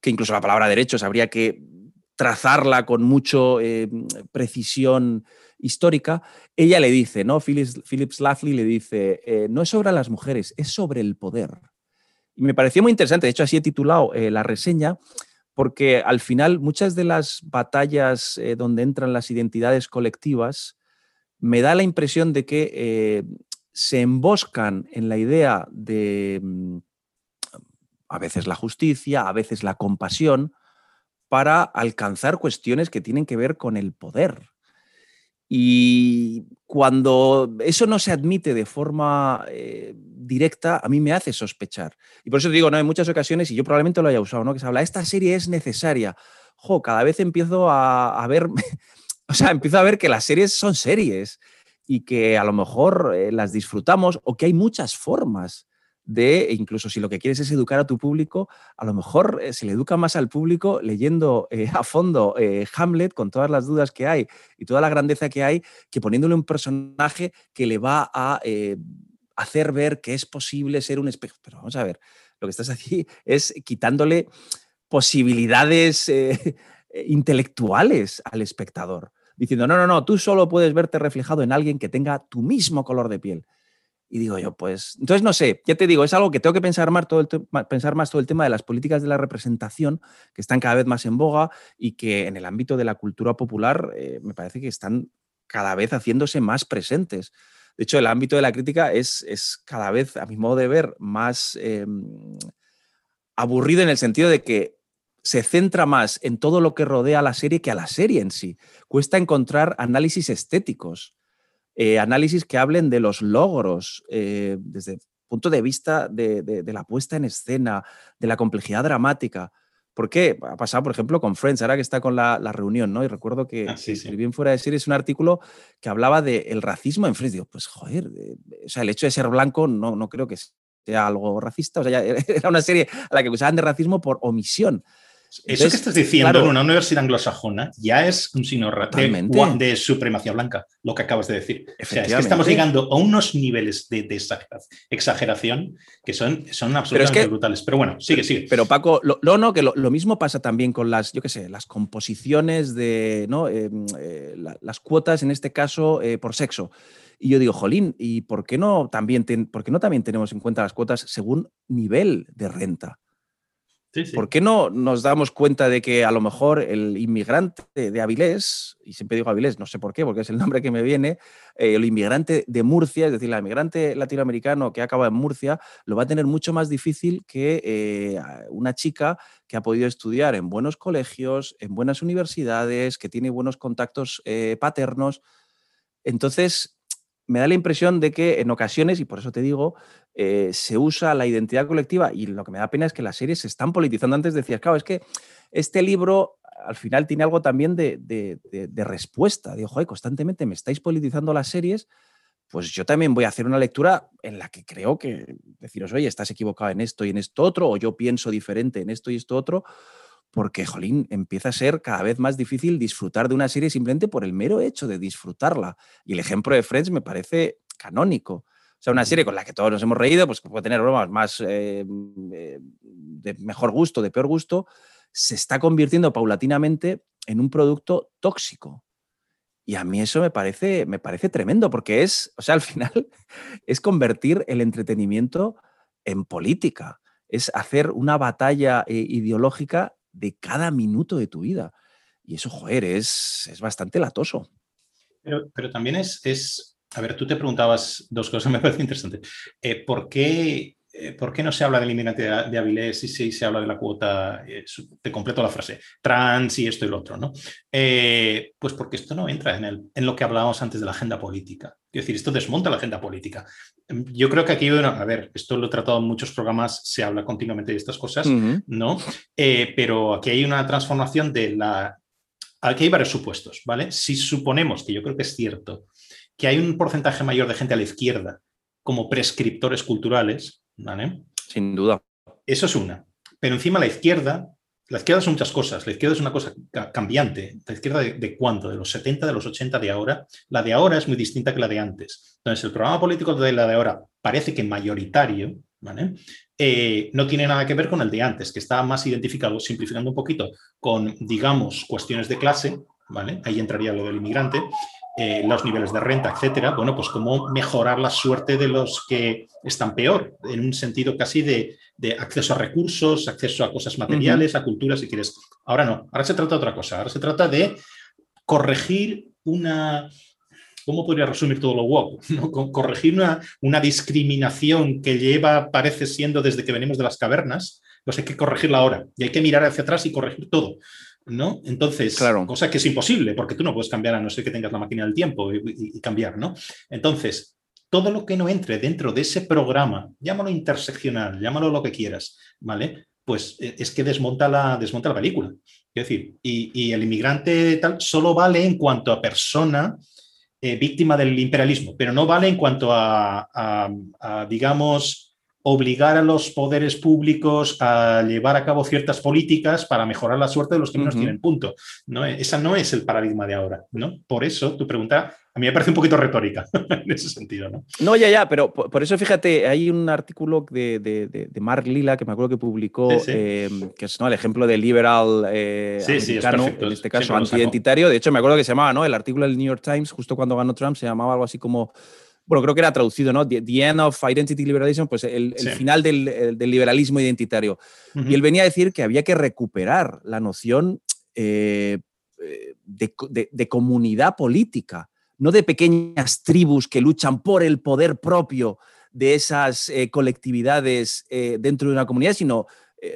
que incluso la palabra derechos habría que trazarla con mucha eh, precisión histórica, ella le dice, ¿no? Phillips, Phillips le dice, eh, no es sobre las mujeres, es sobre el poder. Y me pareció muy interesante, de hecho así he titulado eh, la reseña, porque al final muchas de las batallas eh, donde entran las identidades colectivas, me da la impresión de que eh, se emboscan en la idea de mm, a veces la justicia, a veces la compasión, para alcanzar cuestiones que tienen que ver con el poder. Y cuando eso no se admite de forma eh, directa, a mí me hace sospechar. Y por eso te digo, ¿no? en muchas ocasiones, y yo probablemente lo haya usado, ¿no? que se habla, esta serie es necesaria. Jo, cada vez empiezo a, ver, o sea, empiezo a ver que las series son series y que a lo mejor eh, las disfrutamos o que hay muchas formas de, incluso si lo que quieres es educar a tu público, a lo mejor eh, se le educa más al público leyendo eh, a fondo Hamlet con todas las dudas que hay y toda la grandeza que hay, que poniéndole un personaje que le va a hacer ver que es posible ser un espejo. Pero vamos a ver, lo que estás aquí es quitándole posibilidades intelectuales al espectador diciendo, no, no, no, tú solo puedes verte reflejado en alguien que tenga tu mismo color de piel. Y digo yo, pues, entonces no sé, ya te digo, es algo que tengo que pensar más todo el, pensar más todo el tema de las políticas de la representación, que están cada vez más en boga y que en el ámbito de la cultura popular eh, me parece que están cada vez haciéndose más presentes. De hecho, el ámbito de la crítica es, es cada vez, a mi modo de ver, más em, aburrido en el sentido de que se centra más en todo lo que rodea a la serie que a la serie en sí. Cuesta encontrar análisis estéticos, eh, análisis que hablen de los logros eh, desde el punto de vista de, la puesta en escena, de la complejidad dramática. ¿Por qué? Ha pasado, por ejemplo, con Friends, ahora que está con la, reunión, ¿no? Y recuerdo que ah, escribí en Fuera de Series un artículo que hablaba del racismo en Friends. Digo, pues joder, o sea, el hecho de ser blanco no, no creo que sea algo racista. O sea, era una serie a la que acusaban de racismo por omisión. Eso que estás diciendo en una universidad anglosajona ya es un signo de, de, supremacía blanca, lo que acabas de decir. O sea, es que estamos llegando a unos niveles de, exageración que son, son absolutamente brutales. Pero bueno, sigue, sigue. Pero Paco, lo, no, que lo, mismo pasa también con las, yo qué sé, las composiciones de, ¿no? Em, eh, las cuotas, en este caso, eh, por sexo. Y yo digo, jolín, ¿y por qué no también, por qué no también tenemos en cuenta las cuotas según nivel de renta? ¿Por qué no nos damos cuenta de que a lo mejor el inmigrante de Avilés, y siempre digo Avilés, no sé por qué, porque es el nombre que me viene, eh, el inmigrante de Murcia, es decir, el inmigrante latinoamericano que acaba en Murcia, lo va a tener mucho más difícil que eh, una chica que ha podido estudiar en buenos colegios, en buenas universidades, que tiene buenos contactos eh, paternos? Entonces, me da la impresión de que en ocasiones, y por eso te digo, eh, se usa la identidad colectiva y lo que me da pena es que las series se están politizando. Antes decías, claro, es que este libro al final tiene algo también de, de, respuesta. Digo, joder, constantemente me estáis politizando las series, pues yo también voy a hacer una lectura en la que creo que deciros, oye, estás equivocado en esto y en esto otro, o yo pienso diferente en esto y esto otro, porque, jolín, empieza a ser cada vez más difícil disfrutar de una serie simplemente por el mero hecho de disfrutarla. Y el ejemplo de Friends me parece canónico. O sea, una serie con la que todos nos hemos reído, pues que puede tener bromas más eh, eh, de mejor gusto, de peor gusto, se está convirtiendo paulatinamente en un producto tóxico. Y a mí eso me parece, me parece tremendo, porque es, o sea, al final es convertir el entretenimiento en política, es hacer una batalla eh, ideológica de cada minuto de tu vida. Y eso, joder, es, es bastante latoso. Pero, pero también es, es, a ver, tú te preguntabas dos cosas, me parece interesante. Eh, ¿Por qué ¿por qué no se habla del inmigrante de Avilés y si se habla de la cuota, eh, te completo la frase, trans y esto y lo otro, ¿no? Eh, pues porque esto no entra en, el, en lo que hablábamos antes de la agenda política. Es decir, esto desmonta la agenda política. Yo creo que aquí, bueno, a ver, esto lo he tratado en muchos programas, se habla continuamente de estas cosas, ¿no? pero aquí hay una transformación de la... Aquí hay varios supuestos, ¿vale? Si suponemos, que yo creo que es cierto, que hay un porcentaje mayor de gente a la izquierda como prescriptores culturales, Sin duda. Eso es una. Pero encima la izquierda, la izquierda son muchas cosas. La izquierda es una cosa cambiante. ¿La izquierda de, de, cuánto? ¿De los 70, de los 80, de ahora? La de ahora es muy distinta que la de antes. Entonces, el programa político de la de ahora parece que mayoritario, ¿vale? Eh, no tiene nada que ver con el de antes, que está más identificado, simplificando un poquito, con, digamos, cuestiones de clase, ¿vale? Ahí entraría lo del inmigrante, eh, los niveles de renta, etcétera, bueno, pues cómo mejorar la suerte de los que están peor, en un sentido casi de, acceso a recursos, acceso a cosas materiales, a cultura, si quieres. Ahora no, ahora se trata de otra cosa, ahora se trata de corregir una, ¿cómo podría resumir todo lo guapo? Corregir una, una, discriminación que lleva, parece siendo desde que venimos de las cavernas, pues hay que corregirla ahora y hay que mirar hacia atrás y corregir todo. ¿No? Entonces, claro. cosa que es imposible, porque tú no puedes cambiar a no ser que tengas la máquina del tiempo y, cambiar, ¿no? Entonces, todo lo que no entre dentro de ese programa, llámalo interseccional, llámalo lo que quieras, ¿vale? Pues eh, es que desmonta la, desmonta la película. Es decir, y, el inmigrante tal solo vale en cuanto a persona eh, víctima del imperialismo, pero no vale en cuanto a digamos, obligar a los poderes públicos a llevar a cabo ciertas políticas para mejorar la suerte de los que menos tienen punto. ¿no? Esa no es el paradigma de ahora. ¿no? Por eso tu pregunta a mí me parece un poquito retórica en ese sentido. ¿no? no, ya, ya, pero por, eso fíjate, hay un artículo de, de, Mark Lila que me acuerdo que publicó, em, que es ¿no? el ejemplo de liberal eh, americano, en este caso antiidentitario. De hecho, me acuerdo que se llamaba, ¿no? El artículo del New York Times, justo cuando ganó Trump, se llamaba algo así como bueno, creo que era traducido, ¿no? The, End of Identity Liberalism, pues el, final del, liberalismo identitario. Y él venía a decir que había que recuperar la noción eh, eh, de, comunidad política, no de pequeñas tribus que luchan por el poder propio de esas eh, colectividades dentro de una comunidad, sino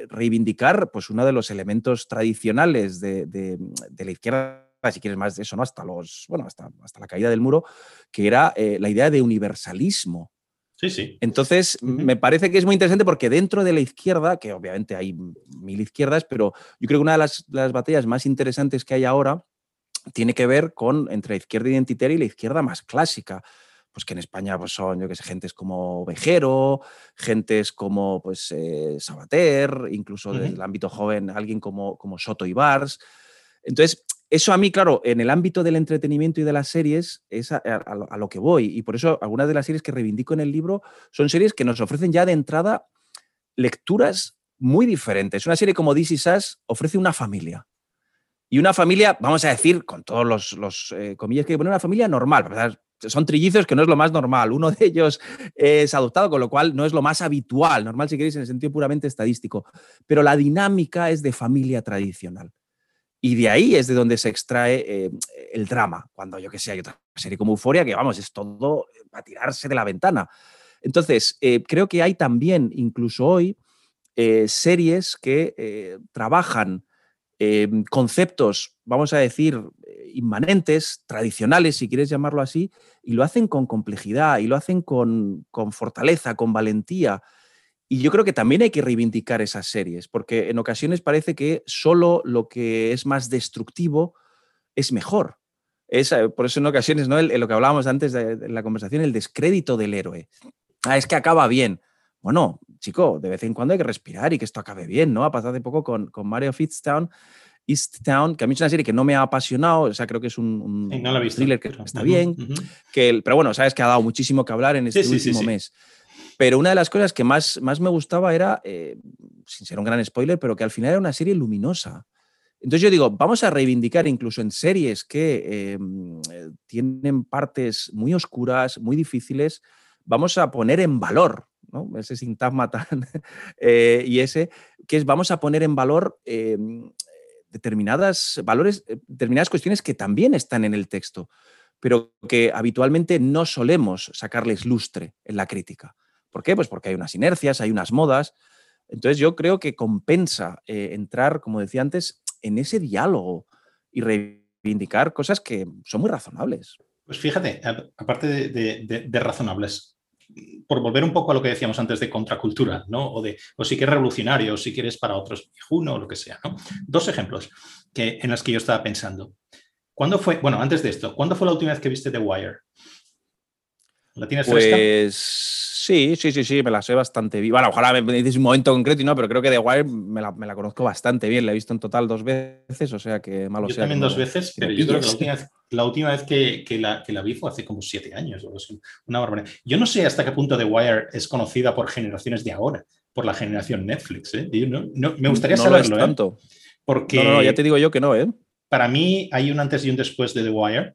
reivindicar pues, uno de los elementos tradicionales de la izquierda si quieres más de eso, ¿no? Hasta los, bueno, hasta, hasta la caída del muro, que era eh, la idea de universalismo. Sí, sí. Entonces, me parece que es muy interesante porque dentro de la izquierda, que obviamente hay mil izquierdas, pero yo creo que una de las, batallas más interesantes que hay ahora tiene que ver con entre la izquierda identitaria y la izquierda más clásica pues que en España pues son, yo que sé, gentes como Vejero, gentes como pues eh, Sabater, incluso desde el ámbito joven, alguien como, como Soto y Bars. Entonces, eso a mí, claro, en el ámbito del entretenimiento y de las series es a, lo que voy. Y por eso algunas de las series que reivindico en el libro son series que nos ofrecen ya de entrada lecturas muy diferentes. Una serie como This Is Us ofrece una familia. Y una familia, vamos a decir, con todos los, eh, comillas que hay una familia normal. Son trillizos que no es lo más normal. Uno de ellos es adoptado, con lo cual no es lo más habitual, normal si queréis en el sentido puramente estadístico. Pero la dinámica es de familia tradicional. Y de ahí es de donde se extrae eh, el drama, cuando yo que sé, hay otra serie como Euforia, que vamos, es todo para tirarse de la ventana. Entonces, eh, creo que hay también, incluso hoy, eh, series que trabajan conceptos, vamos a decir, inmanentes, tradicionales, si quieres llamarlo así, y lo hacen con complejidad, y lo hacen con, con fortaleza, con valentía. Y yo creo que también hay que reivindicar esas series, porque en ocasiones parece que solo lo que es más destructivo es mejor. Es, eh, por eso en ocasiones, ¿no? lo que hablábamos antes de, la conversación, el descrédito del héroe. Ah, es que acaba bien. Bueno, chico, de vez en cuando hay que respirar y que esto acabe bien, ¿no? Ha pasado hace poco con, con Mario Fitztown, East Town, que a mí es una serie que no me ha apasionado, o sea, creo que es un, thriller que está bien, que pero bueno, sabes que ha dado muchísimo que hablar en este último mes. Pero una de las cosas que más, más me gustaba era, eh, sin ser un gran spoiler, pero que al final era una serie luminosa. Entonces yo digo, vamos a reivindicar incluso en series que eh, tienen partes muy oscuras, muy difíciles, vamos a poner en valor, ¿no? ese sintagma tan, eh, y ese, que es vamos a poner en valor determinadas valores, determinadas cuestiones que también están en el texto, pero que habitualmente no solemos sacarles lustre en la crítica. ¿Por qué? Pues porque hay unas inercias, hay unas modas. Entonces yo creo que compensa eh, entrar, como decía antes, en ese diálogo y reivindicar cosas que son muy razonables. Pues fíjate, aparte de, razonables, por volver un poco a lo que decíamos antes de contracultura, ¿no? O de, o si quieres revolucionario, o si quieres para otros viejuno, o lo que sea. Dos ejemplos que, en los que yo estaba pensando. ¿Cuándo fue, bueno, antes de esto, ¿cuándo fue la última vez que viste The Wire? ¿La tienes fresca? Pues Sí, sí, sí, sí, me la sé bastante bien. Bueno, ojalá me dices un momento concreto y no, pero creo que The Wire me la, me la, conozco bastante bien. La he visto en total dos veces, o sea que malo yo sea. también dos veces, pero yo creo que la última vez, la última vez que, que, la, que, la, vi fue hace como siete años. O una barbaridad. Yo no sé hasta qué punto The Wire es conocida por generaciones de ahora, por la generación Netflix. ¿eh? no, no, me gustaría no saberlo. ¿eh? tanto. Porque no, no, ya te digo yo que no, ¿eh? Para mí hay un antes y un después de The Wire.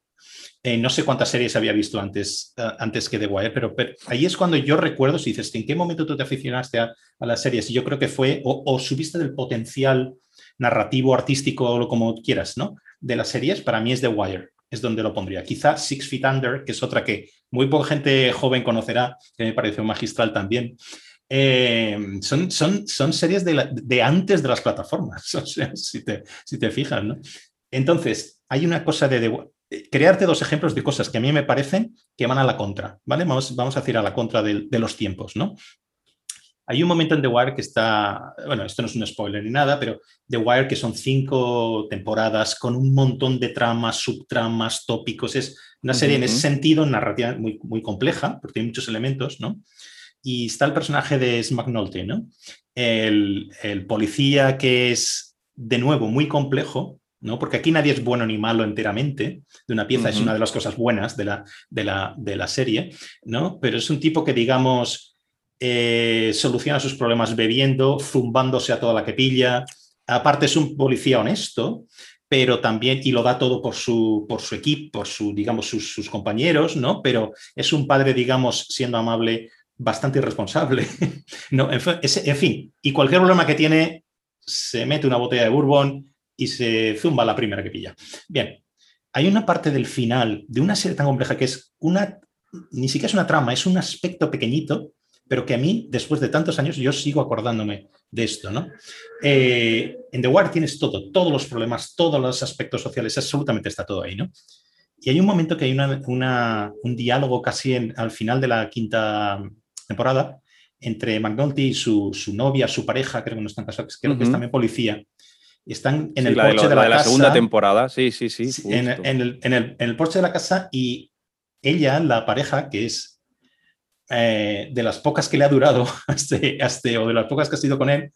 Eh, no sé cuántas series había visto antes, eh, antes que The Wire, pero, ahí es cuando yo recuerdo, si dices, ¿en qué momento tú te aficionaste a, las series? Y yo creo que fue, o, subiste del potencial narrativo, artístico, o como quieras, ¿no? De las series, para mí es The Wire, es donde lo pondría. Quizá Six Feet Under, que es otra que muy poca gente joven conocerá, que me pareció magistral también. eh, son, son, son series de, antes de las plataformas, o sea, si te, si te fijas, ¿no? Entonces, hay una cosa de, crearte dos ejemplos de cosas que a mí me parecen que van a la contra, ¿vale? Vamos, vamos a decir a la contra de, de los tiempos, ¿no? Hay un momento en The Wire que está, bueno, esto no es un spoiler ni nada, pero The Wire que son cinco temporadas con un montón de tramas, subtramas, tópicos. Es una serie en ese sentido narrativa muy, muy compleja, porque tiene muchos elementos, ¿no? Y está el personaje de McNulty, ¿no? El, el policía que es, de nuevo, muy complejo, ¿no? Porque aquí nadie es bueno ni malo enteramente, de una pieza es una de las cosas buenas de la, de la, de la serie, ¿no? Pero es un tipo que, digamos, eh, soluciona sus problemas bebiendo, zumbándose a toda la que pilla. Aparte es un policía honesto, pero también, y lo da todo por su, por su equipo, por su, digamos, sus, compañeros, ¿no? Pero es un padre, digamos, siendo amable, bastante irresponsable. no, en, en fin, y cualquier problema que tiene, se mete una botella de bourbon y se zumba la primera que pilla. Bien, hay una parte del final de una serie tan compleja que es una, ni siquiera es una trama, es un aspecto pequeñito pero que a mí, después de tantos años, yo sigo acordándome de esto, ¿no? Eh, en The Wire tienes todo, todos los problemas, todos los aspectos sociales, absolutamente está todo ahí, ¿no? Y hay un momento que hay un diálogo casi al final de la quinta temporada entre McNulty y su, novia, su pareja, creo que no están casados, creo que es también policía. Están en el porche de, la, segunda temporada, sí, sí, sí. En, el, en el porche de la casa y ella, la pareja, que es eh, de las pocas que le ha durado este, este, o de las pocas que ha sido con él,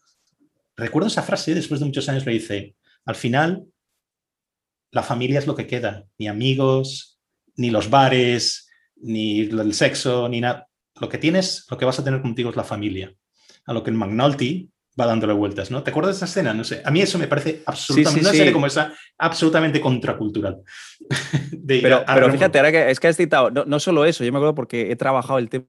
recuerdo esa frase, después de muchos años le dice, al final, la familia es lo que queda, ni amigos, ni los bares, ni el sexo, ni nada. Lo que tienes, lo que vas a tener contigo es la familia. A lo que el McNulty va dándole vueltas, ¿no? ¿Te acuerdas de esa escena? No sé. A mí eso me parece absolutamente, una serie como esa, absolutamente contracultural. pero, pero fíjate, ahora que es que has citado, no, no, solo eso, yo me acuerdo porque he trabajado el tema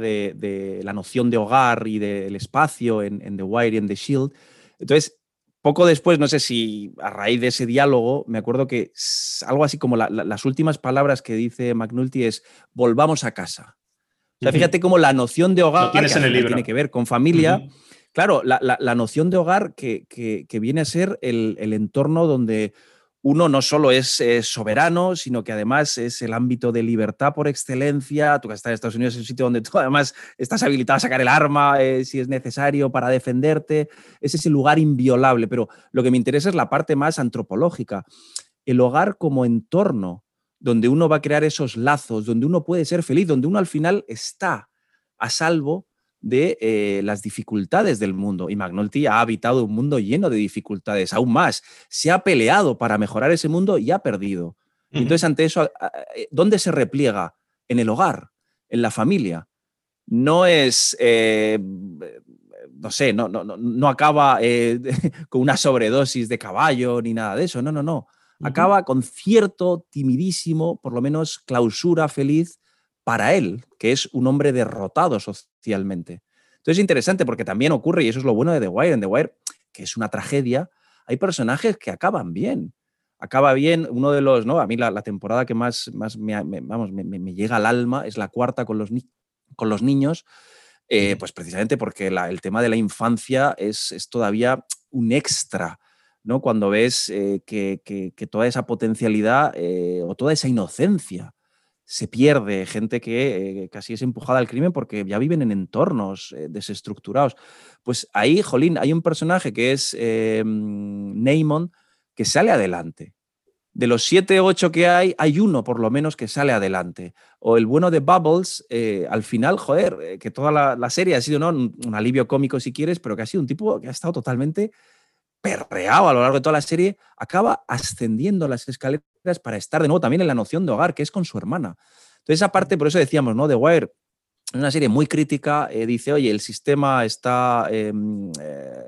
de, la noción de hogar y del espacio en, The Wire y en The Shield. Entonces, poco después, no sé si a raíz de ese diálogo, me acuerdo que algo así como las últimas palabras que dice McNulty es volvamos a casa. O sea, fíjate cómo la noción de hogar que tiene que ver con familia. Claro, la, noción de hogar que, viene a ser el, entorno donde uno no solo es soberano, sino que además es el ámbito de libertad por excelencia. Tú que estás en Estados Unidos es un sitio donde tú además estás habilitado a sacar el arma eh, si es necesario para defenderte. Es ese lugar inviolable, pero lo que me interesa es la parte más antropológica. El hogar como entorno donde uno va a crear esos lazos, donde uno puede ser feliz, donde uno al final está a salvo de eh, las dificultades del mundo. Y McNulty ha habitado un mundo lleno de dificultades, aún más. Se ha peleado para mejorar ese mundo y ha perdido. Entonces, ante eso, eh, ¿dónde se repliega? En el hogar, en la familia. No es, eh, no sé, no, no, no acaba con una sobredosis de caballo ni nada de eso. No, no, no. Acaba con cierto timidísimo, por lo menos clausura feliz para él, que es un hombre derrotado Entonces es interesante porque también ocurre, y eso es lo bueno de The Wire, en The Wire, que es una tragedia, hay personajes que acaban bien. Acaba bien, uno de los, ¿no? A mí la, temporada que más, más me, vamos, me, llega al alma es la cuarta con los, con los niños, eh, pues precisamente porque el tema de la infancia es, es todavía un extra, ¿no? Cuando ves eh, que, que, toda esa potencialidad eh, o toda esa inocencia se pierde, gente que eh, casi es empujada al crimen porque ya viven en entornos eh, desestructurados. Pues ahí, Jolín, hay un personaje que es eh, Neymon que sale adelante. De los siete o ocho que hay, hay uno por lo menos que sale adelante. O el bueno de Bubbles, al final, joder, que toda la, serie ha sido ¿no? un, alivio cómico si quieres, pero que ha sido un tipo que ha estado totalmente perreado a lo largo de toda la serie, acaba ascendiendo las escaleras para estar de nuevo también en la noción de hogar, que es con su hermana. Entonces, esa parte, por eso decíamos, ¿no? The Wire es una serie muy crítica, eh, dice, oye, el sistema está em, eh,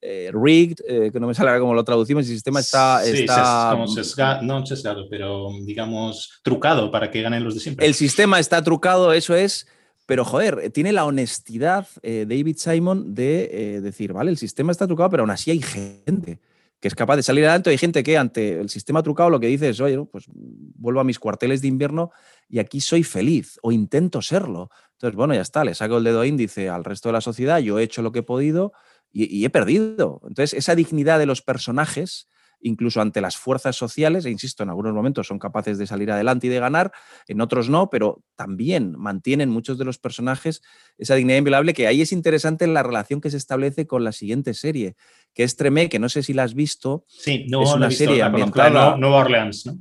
eh, rigged, que no me sale como lo traducimos, el sistema está... Sí, está como sesgado, no sesgado, pero digamos trucado para que ganen los de siempre. El sistema está trucado, eso es, pero joder, tiene la honestidad David Simon de decir, vale, el sistema está trucado, pero aún así hay gente que es capaz de salir adelante. Hay gente que ante el sistema trucado lo que dice es, oye, pues vuelvo a mis cuarteles de invierno y aquí soy feliz o intento serlo. Entonces, bueno, ya está, le saco el dedo índice al resto de la sociedad, yo he hecho lo que he podido y, he perdido. Entonces, esa dignidad de los personajes incluso ante las fuerzas sociales, e insisto, en algunos momentos son capaces de salir adelante y de ganar, en otros no, pero también mantienen muchos de los personajes esa dignidad inviolable que ahí es interesante en la relación que se establece con la siguiente serie, que es Tremé, que no sé si la has visto. Sí, no, es una serie ambientada en Nueva Orleans, ¿no?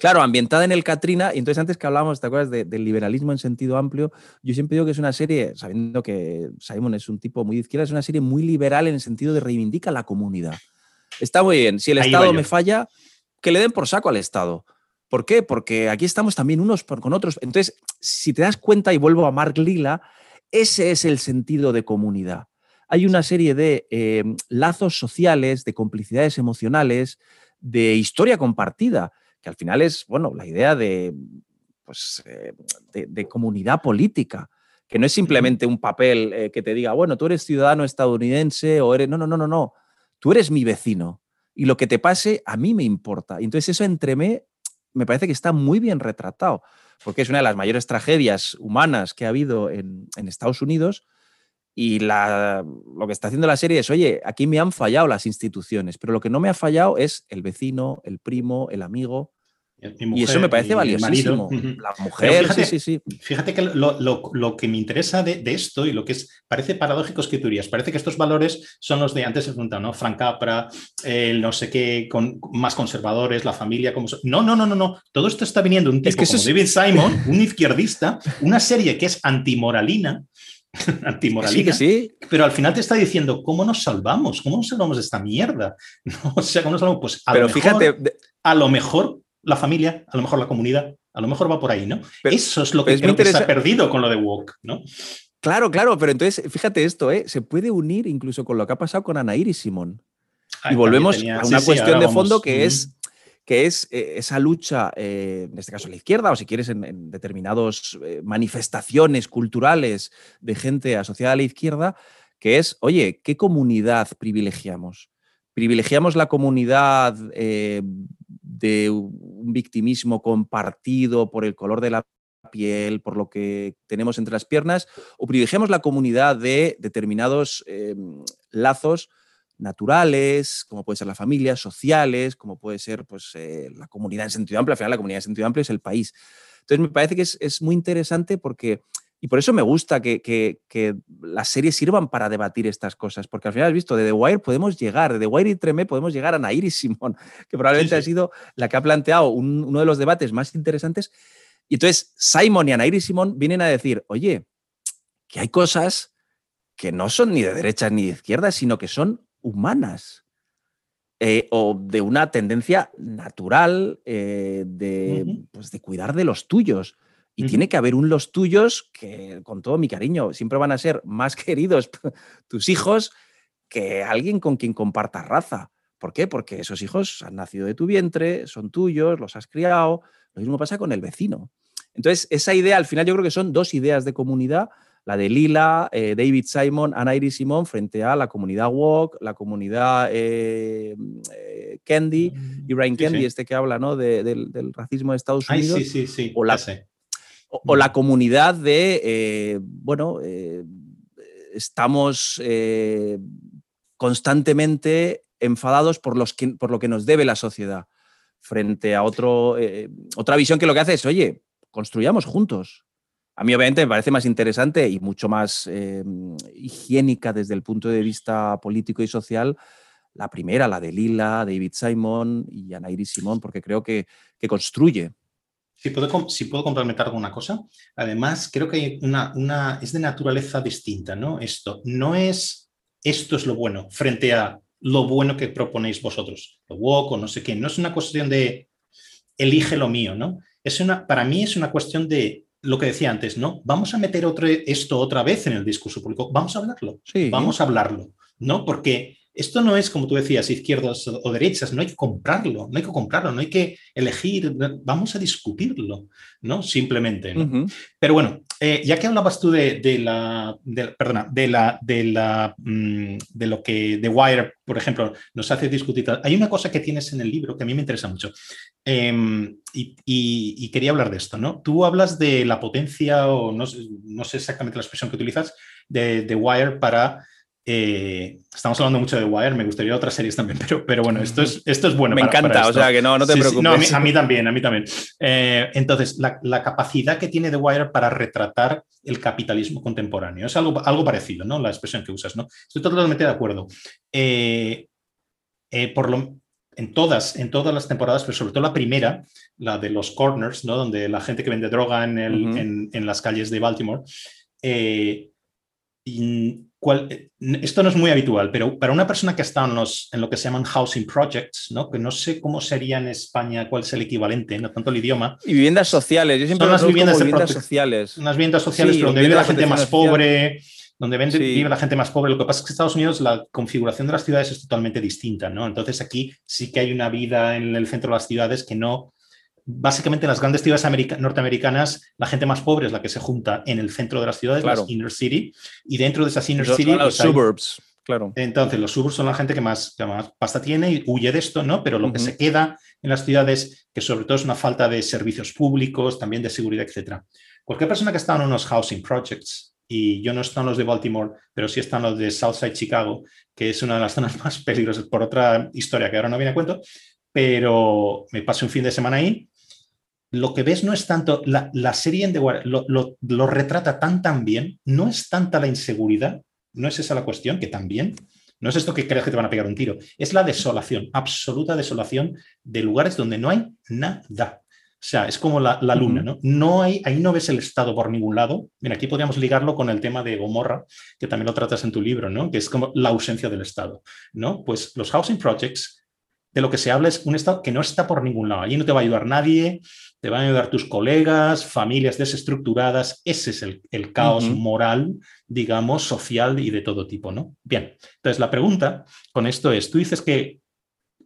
Claro, ambientada en el Katrina, y entonces antes que hablábamos, ¿te acuerdas del liberalismo en sentido amplio? Yo siempre digo que es una serie, sabiendo que Simon es un tipo muy de izquierda, es una serie muy liberal en el sentido de reivindica la comunidad. Está muy bien. Si el Estado me falla, que le den por saco al Estado. ¿Por qué? Porque aquí estamos también unos con otros. Entonces, si te das cuenta, y vuelvo a Mark Lila, ese es el sentido de comunidad. Hay una serie de em, lazos sociales, de complicidades emocionales, de historia compartida, que al final es, bueno, la idea de, pues, eh, de, comunidad política, que no es simplemente un papel eh, que te diga, bueno, tú eres ciudadano estadounidense o eres... No, no, no, no, no tú eres mi vecino y lo que te pase a mí me importa. Y entonces eso entre me parece que está muy bien retratado, porque es una de las mayores tragedias humanas que ha habido en, Estados Unidos. Y lo que está haciendo la serie es, oye, aquí me han fallado las instituciones, pero lo que no me ha fallado es el vecino, el primo, el amigo, y eso me parece valiosísimo. La mujer, fíjate, sí, sí, sí. Fíjate que lo, que me interesa de, esto y lo que es, parece paradójico es que tú dirías, parece que estos valores son los de antes se preguntaba, ¿no? Frank Capra, el no sé qué, con, más conservadores, la familia, como. No, no, no, no, no. Todo esto está viniendo un tipo como David Simon, un izquierdista, una serie que es antimoralina. antimoralina. Sí, sí. Pero al final te está diciendo, ¿cómo nos salvamos? ¿Cómo nos salvamos de esta mierda? O sea, ¿cómo nos salvamos? Pues a pero lo mejor, fíjate, a lo mejor la familia, a lo mejor la comunidad, a lo mejor va por ahí, ¿no? Eso es lo que creo que se ha perdido con lo de Walk, ¿no? Claro, claro, pero entonces, fíjate esto, ¿eh? se puede unir incluso con lo que ha pasado con Anaír y Simón. y volvemos a una cuestión de fondo que es que es eh, esa lucha, eh, en este caso en la izquierda, o si quieres en, determinadas eh, manifestaciones culturales de gente asociada a la izquierda, que es, oye, ¿qué comunidad privilegiamos? ¿Privilegiamos la comunidad de un victimismo compartido por el color de la piel, por lo que tenemos entre las piernas, o privilegiamos la comunidad de determinados em, lazos naturales, como puede ser la familia, sociales, como puede ser pues, eh, la comunidad en sentido amplio. Al final, la comunidad en sentido amplio es el país. Entonces, me parece que es, es muy interesante porque y por eso me gusta que, las series sirvan para debatir estas cosas, porque al final has visto, de The Wire podemos llegar, de The Wire y Tremé podemos llegar a Nair y Simón, que probablemente ha sido la que ha planteado uno de los debates más interesantes. Y entonces Simon y Nair y Simón vienen a decir, oye, que hay cosas que no son ni de derecha ni de izquierda, sino que son humanas. Eh, o de una tendencia natural eh, de, pues de cuidar de los tuyos. Y tiene que haber un los tuyos que, con todo mi cariño, siempre van a ser más queridos tus hijos que alguien con quien compartas raza. ¿Por qué? Porque esos hijos han nacido de tu vientre, son tuyos, los has criado. Lo mismo pasa con el vecino. Entonces, esa idea, al final, yo creo que son dos ideas de comunidad. La de Lila, eh, David Simon, Ana Iris Simon, frente a la comunidad Walk, la comunidad eh, eh, Candy, y Ryan Candy, este que habla ¿no? del, racismo de Estados Unidos. sí, sí, sí. O la, o, la comunidad de, eh, bueno, eh, estamos eh, constantemente enfadados por, los por lo que nos debe la sociedad, frente a otro, otra visión que lo que hace es, oye, construyamos juntos. A mí obviamente me parece más interesante y mucho más higiénica desde el punto de vista político y social la primera, la de Lila, David Simon y Anairi Simón, porque creo que, que construye si puedo, si puedo complementar alguna cosa. Además, creo que hay una, una, es de naturaleza distinta, ¿no? Esto no es esto es lo bueno frente a lo bueno que proponéis vosotros, lo woke o no sé qué. No es una cuestión de elige lo mío, ¿no? Es una, para mí es una cuestión de lo que decía antes, ¿no? Vamos a meter otro, esto otra vez en el discurso público, vamos a hablarlo, sí. vamos a hablarlo, ¿no? Porque esto no es, como tú decías, izquierdas o derechas, no hay que comprarlo, no hay que comprarlo, no hay que elegir, vamos a discutirlo, ¿no? Simplemente. Pero bueno, eh, ya que hablabas tú de, la, perdona, de la, de la, mm, de lo que The Wire, por ejemplo, nos hace discutir, hay una cosa que tienes en el libro que a mí me interesa mucho em, y, quería hablar de esto, ¿no? Tú hablas de la potencia, o no, no sé exactamente la expresión que utilizas, de The Wire para eh, estamos hablando mucho de Wire, me gustaría otras series también, pero, pero bueno, esto es, esto es bueno. Me encanta, o sea que no, no te preocupes. a, mí, también, a mí también. Eh, entonces, la, capacidad que tiene The Wire para retratar el capitalismo contemporáneo es algo, algo parecido, ¿no? La expresión que usas, ¿no? Estoy totalmente de acuerdo. Eh, por lo, en, todas, en todas las temporadas, pero sobre todo la primera, la de los corners, ¿no? Donde la gente que vende droga en, el, en, las calles de Baltimore. Eh, esto no es muy habitual, pero para una persona que ha estado en, lo que se llaman housing projects, ¿no? que no sé cómo sería en España, cuál es el equivalente, no tanto el idioma. Y viviendas sociales, yo siempre Son las viviendas, viviendas sociales. Unas viviendas sociales, donde vive la gente más pobre, donde vive la gente más pobre. Lo que pasa es que en Estados Unidos la configuración de las ciudades es totalmente distinta, ¿no? Entonces aquí sí que hay una vida en el centro de las ciudades que no básicamente en las grandes ciudades norteamericanas, la gente más pobre es la que se junta en el centro de las ciudades, las inner city, y dentro de esas inner city... Los pues suburbs, claro. Entonces, los suburbs son la gente que más, más pasta tiene y huye de esto, ¿no? Pero lo que se queda en las ciudades, que sobre todo es una falta de servicios públicos, también de seguridad, etc. Cualquier persona que está en unos housing projects, y yo no estoy en los de Baltimore, pero sí están los de Southside Chicago, que es una de las zonas más peligrosas por otra historia que ahora no viene a cuento, pero me pasé un fin de semana ahí lo que ves no es tanto, la, serie en The Wire lo, retrata tan tan bien, no es tanta la inseguridad, no es esa la cuestión, que también, no es esto que crees que te van a pegar un tiro, es la desolación, absoluta desolación de lugares donde no hay nada. O sea, es como la, luna, ¿no? no hay, ahí no ves el Estado por ningún lado. Mira, aquí podríamos ligarlo con el tema de Gomorra, que también lo tratas en tu libro, ¿no? Que es como la ausencia del Estado, ¿no? Pues los housing projects de lo que se habla es un Estado que no está por ningún lado. Allí no te va a ayudar nadie, te van a ayudar tus colegas, familias desestructuradas. Ese es el, caos moral, digamos, social y de todo tipo, ¿no? Bien, entonces la pregunta con esto es, tú dices que,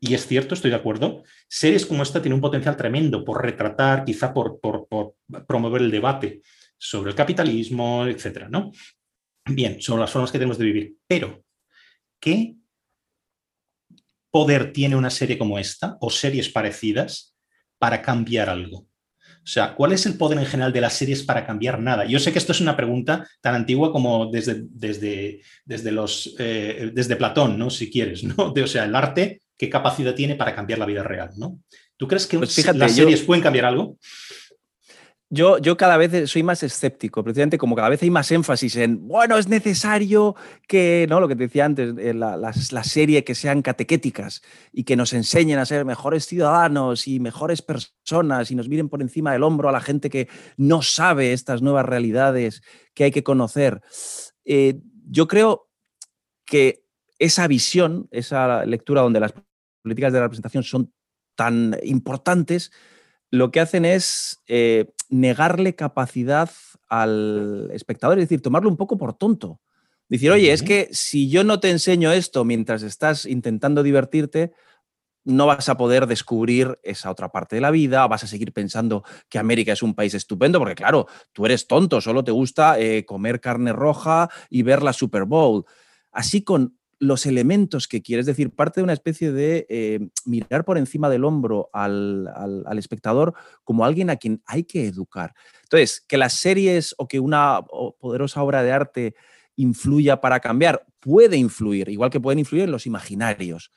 y es cierto, estoy de acuerdo, series como esta tienen un potencial tremendo por retratar, quizá por, por, por promover el debate sobre el capitalismo, etcétera, ¿no? Bien, sobre las formas que tenemos de vivir. Pero, ¿qué poder tiene una serie como esta o series parecidas para cambiar algo? O sea, ¿cuál es el poder en general de las series para cambiar nada? Yo sé que esto es una pregunta tan antigua como desde, desde, desde, los, eh, desde Platón, ¿no? Si quieres, ¿no? o sea, el arte, ¿qué capacidad tiene para cambiar la vida real, ¿no? ¿Tú crees que pues las series pueden cambiar algo? Yo, yo cada vez soy más escéptico, precisamente como cada vez hay más énfasis en, bueno, es necesario que, ¿no? Lo que te decía antes, eh, la, la, serie que sean catequéticas y que nos enseñen a ser mejores ciudadanos y mejores personas y nos miren por encima del hombro a la gente que no sabe estas nuevas realidades que hay que conocer. Eh, yo creo que esa visión, esa lectura donde las políticas de representación son tan importantes, lo que hacen es eh, negarle capacidad al espectador, es decir, tomarlo un poco por tonto. Decir, oye, es que si yo no te enseño esto mientras estás intentando divertirte, no vas a poder descubrir esa otra parte de la vida, vas a seguir pensando que América es un país estupendo, porque claro, tú eres tonto, solo te gusta eh, comer carne roja y ver la Super Bowl. Así con los elementos que quieres, es decir, parte de una especie de eh, mirar por encima del hombro al, espectador como alguien a quien hay que educar. Entonces, que las series o que una poderosa obra de arte influya para cambiar, puede influir, igual que pueden influir los imaginarios,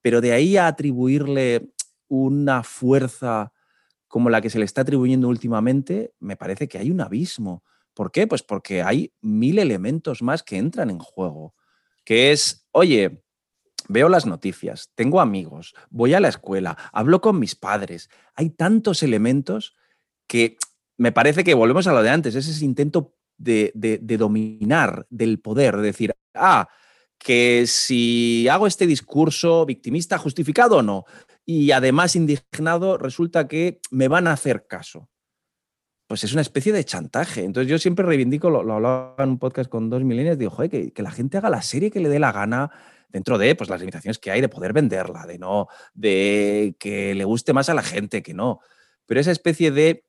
pero de ahí a atribuirle una fuerza como la que se le está atribuyendo últimamente, me parece que hay un abismo. ¿Por qué? Pues porque hay mil elementos más que entran en juego que es, oye, veo las noticias, tengo amigos, voy a la escuela, hablo con mis padres. Hay tantos elementos que me parece que volvemos a lo de antes, es ese intento de, dominar del poder, de decir, ah, que si hago este discurso victimista, justificado o no, y además indignado, resulta que me van a hacer caso pues es una especie de chantaje. Entonces yo siempre reivindico, lo, hablaba en un podcast con dos milenios, digo, joder, que, la gente haga la serie que le dé la gana, dentro de pues, las limitaciones que hay de poder venderla, de no, de que le guste más a la gente, que no. Pero esa especie de,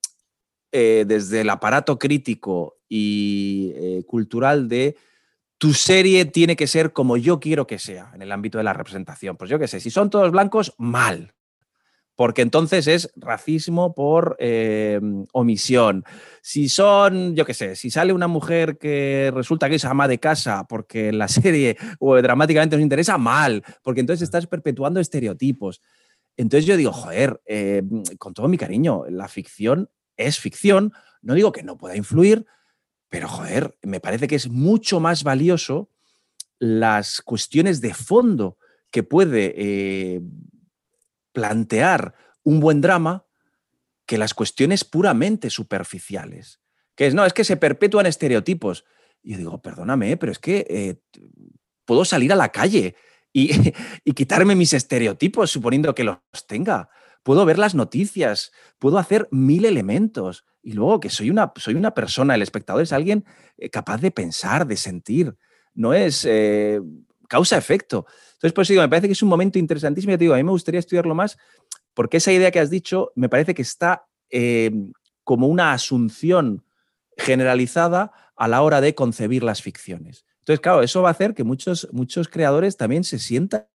eh, desde el aparato crítico y eh, cultural de tu serie tiene que ser como yo quiero que sea en el ámbito de la representación. Pues yo qué sé, si son todos blancos, mal. Porque entonces es racismo por eh, omisión. Si son, yo qué sé, si sale una mujer que resulta que es ama de casa porque la serie o dramáticamente nos interesa, mal. Porque entonces estás perpetuando estereotipos. Entonces yo digo, joder, eh, con todo mi cariño, la ficción es ficción. No digo que no pueda influir, pero, joder, me parece que es mucho más valioso las cuestiones de fondo que puede eh, plantear un buen drama que las cuestiones puramente superficiales. Que es, no, es que se perpetúan estereotipos. Y yo digo, perdóname, pero es que eh, puedo salir a la calle y, quitarme mis estereotipos, suponiendo que los tenga. Puedo ver las noticias, puedo hacer mil elementos y luego que soy una, soy una persona, el espectador es alguien eh, capaz de pensar, de sentir, no es eh, causa-efecto. Entonces, pues digo, me parece que es un momento interesantísimo. Ya te digo, a mí me gustaría estudiarlo más porque esa idea que has dicho me parece que está eh, como una asunción generalizada a la hora de concebir las ficciones. Entonces, claro, eso va a hacer que muchos, muchos creadores también se sientan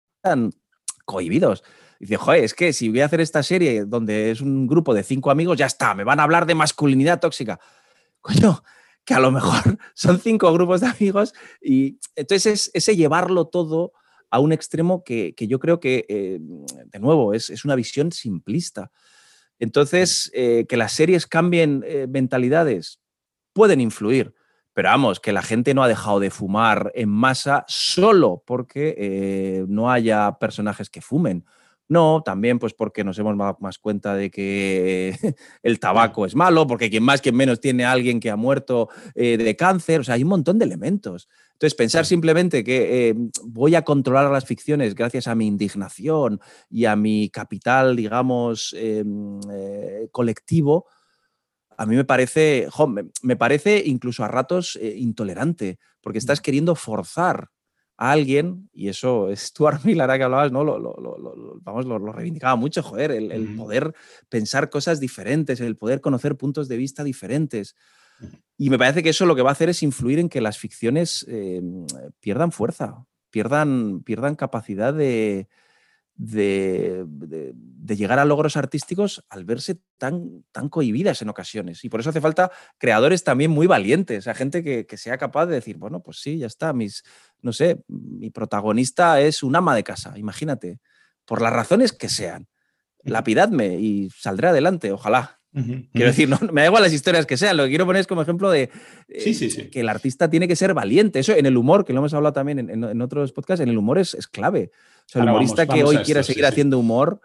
cohibidos. Dice, joder, es que si voy a hacer esta serie donde es un grupo de cinco amigos, ya está, me van a hablar de masculinidad tóxica. Coño, que a lo mejor son cinco grupos de amigos y entonces ese llevarlo todo a un extremo que, yo creo que, eh, de nuevo, es, una visión simplista. Entonces, eh, que las series cambien eh, mentalidades pueden influir, pero vamos, que la gente no ha dejado de fumar en masa solo porque no haya personajes que fumen no, también pues porque nos hemos dado más cuenta de que el tabaco es malo, porque quien más, quien menos tiene a alguien que ha muerto eh, de cáncer, o sea, hay un montón de elementos. Entonces, pensar simplemente que eh, voy a controlar las ficciones gracias a mi indignación y a mi capital, digamos, eh, colectivo, a mí me parece, me parece incluso a ratos intolerante, porque estás queriendo forzar a alguien, y eso es Stuart Mill, ahora que hablabas, ¿no? Lo, vamos, lo, reivindicaba mucho, joder, el, poder pensar cosas diferentes, el poder conocer puntos de vista diferentes. Y me parece que eso lo que va a hacer es influir en que las ficciones em, pierdan fuerza, pierdan, pierdan capacidad de, de, llegar a logros artísticos al verse tan, tan cohibidas en ocasiones. Y por eso hace falta creadores también muy valientes, a gente que, sea capaz de decir, bueno, pues sí, ya está, mis, no sé, mi protagonista es un ama de casa, imagínate, por las razones que sean. Lapidadme y saldré adelante, ojalá. Quiero decir, no, me da igual las historias que sean, lo que quiero poner es como ejemplo de eh, que el artista tiene que ser valiente. Eso en el humor, que lo hemos hablado también en, otros podcasts, en el humor es, es clave el humorista que hoy quiere seguir haciendo humor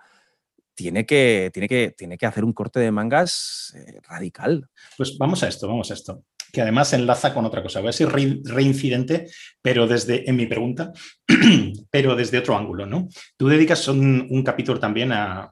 tiene que, tiene, que, tiene que hacer un corte de mangas eh, radical. Pues vamos a esto, vamos a esto. Que además enlaza con otra cosa. Voy a ser reincidente, pero desde, en mi pregunta, pero desde otro ángulo, ¿no? Tú dedicas un, capítulo también a,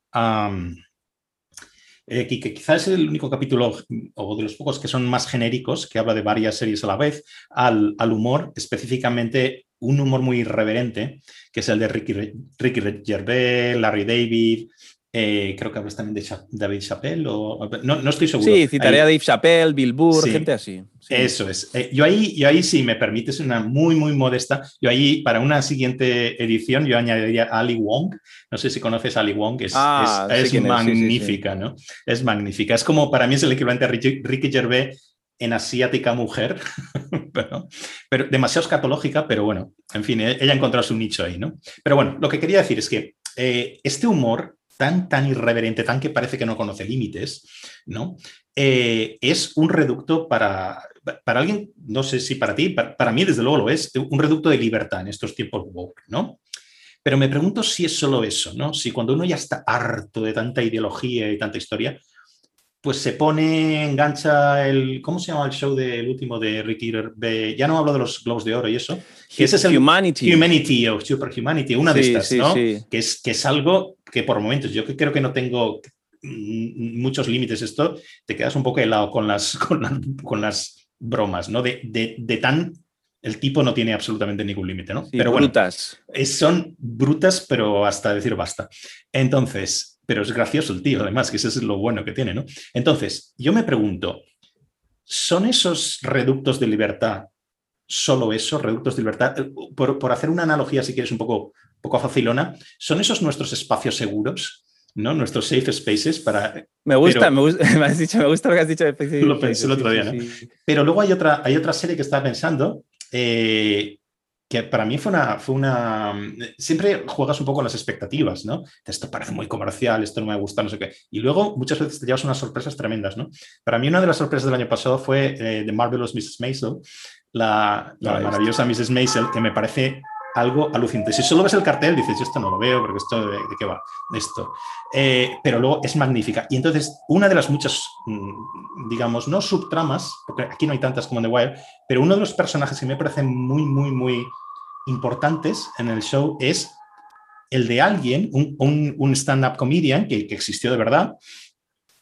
eh, que quizás es el único capítulo o de los pocos que son más genéricos, que habla de varias series a la vez, al, al humor, específicamente un humor muy irreverente, que es el de Ricky, Ricky Gervais, Larry David, eh, creo que hablas también de David Chappelle, o, no, estoy seguro. Sí, citaré a Dave Chappelle, Bill Burr, gente así. Eso es. Eh, yo, ahí, yo ahí, si me permites, una muy, muy modesta. Yo ahí, para una siguiente edición, yo añadiría a Ali Wong. No sé si conoces a Ali Wong, es, ah, es, magnífica, ¿no? Es magnífica. Es como, para mí es el equivalente a Ricky Gervais en asiática mujer, pero, pero, demasiado escatológica, pero bueno, en fin, e-, ella encontró su nicho ahí, ¿no? Pero bueno, lo que quería decir es que eh, este humor tan, tan irreverente, tan que parece que no conoce límites, ¿no? Eh, es un reducto para, para alguien, no sé si para ti, para, mí desde luego lo es, un reducto de libertad en estos tiempos woke, ¿no? Pero me pregunto si es solo eso, ¿no? Si cuando uno ya está harto de tanta ideología y tanta historia, pues se pone, engancha el. ¿Cómo se llama el show del último de Ricky Ya no hablo de los Globos de Oro y eso. Que ese es el Humanity. Humanity o Super Humanity, una de estas, ¿no? Que, es, que es algo que por momentos yo creo que no tengo muchos límites esto, te quedas un poco helado con las, con, las bromas, ¿no? De, de, tan el tipo no tiene absolutamente ningún límite, ¿no? pero brutas. son brutas, pero hasta decir basta. Entonces, pero es gracioso el tío, además, que eso es lo bueno que tiene, ¿no? Entonces, yo me pregunto, ¿son esos reductos de libertad solo eso, reductos de libertad? Eh, por, hacer una analogía, si quieres, un poco, poco facilona, ¿son esos nuestros espacios seguros? ¿no? Nuestros safe spaces para... Me gusta, me, gusta me, has dicho, me gusta lo que has dicho de Lo pensé el otro día, ¿no? Pero luego hay otra, hay otra serie que estaba pensando, eh, que para mí fue una, fue una... Siempre juegas un poco las expectativas, ¿no? Esto parece muy comercial, esto no me gusta, no sé qué. Y luego muchas veces te llevas unas sorpresas tremendas, ¿no? Para mí una de las sorpresas del año pasado fue eh, The Marvelous Mrs. Maisel, la, la maravillosa Mrs. Maisel, que me parece algo alucinante. Si solo ves el cartel, dices, yo esto no lo veo, porque esto de, qué va, esto. Eh, pero luego es magnífica. Y entonces, una de las muchas, mm, digamos, no subtramas, porque aquí no hay tantas como en The Wire, pero uno de los personajes que me parecen muy, muy, muy importantes en el show es el de alguien, un, un, stand-up comedian que, que, existió de verdad,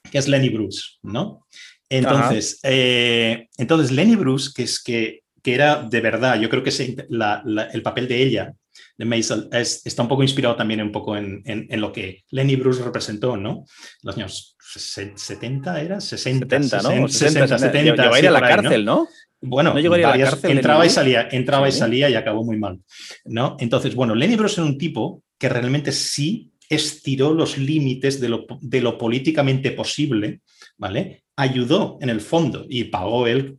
que es Lenny Bruce, ¿no? Entonces, eh, entonces Lenny Bruce, que es que que era de verdad, yo creo que el papel de ella, de Maisel, está un poco inspirado también un poco en, lo que Lenny Bruce representó, ¿no? Los años 70 era, 60, 70, ¿no? 60, 70. Llegó a ir a la cárcel, ¿no? Bueno, entraba y salía, entraba y salía y acabó muy mal, ¿no? Entonces, bueno, Lenny Bruce era un tipo que realmente sí estiró los límites de lo, de lo políticamente posible, ¿vale? Ayudó en el fondo y pagó él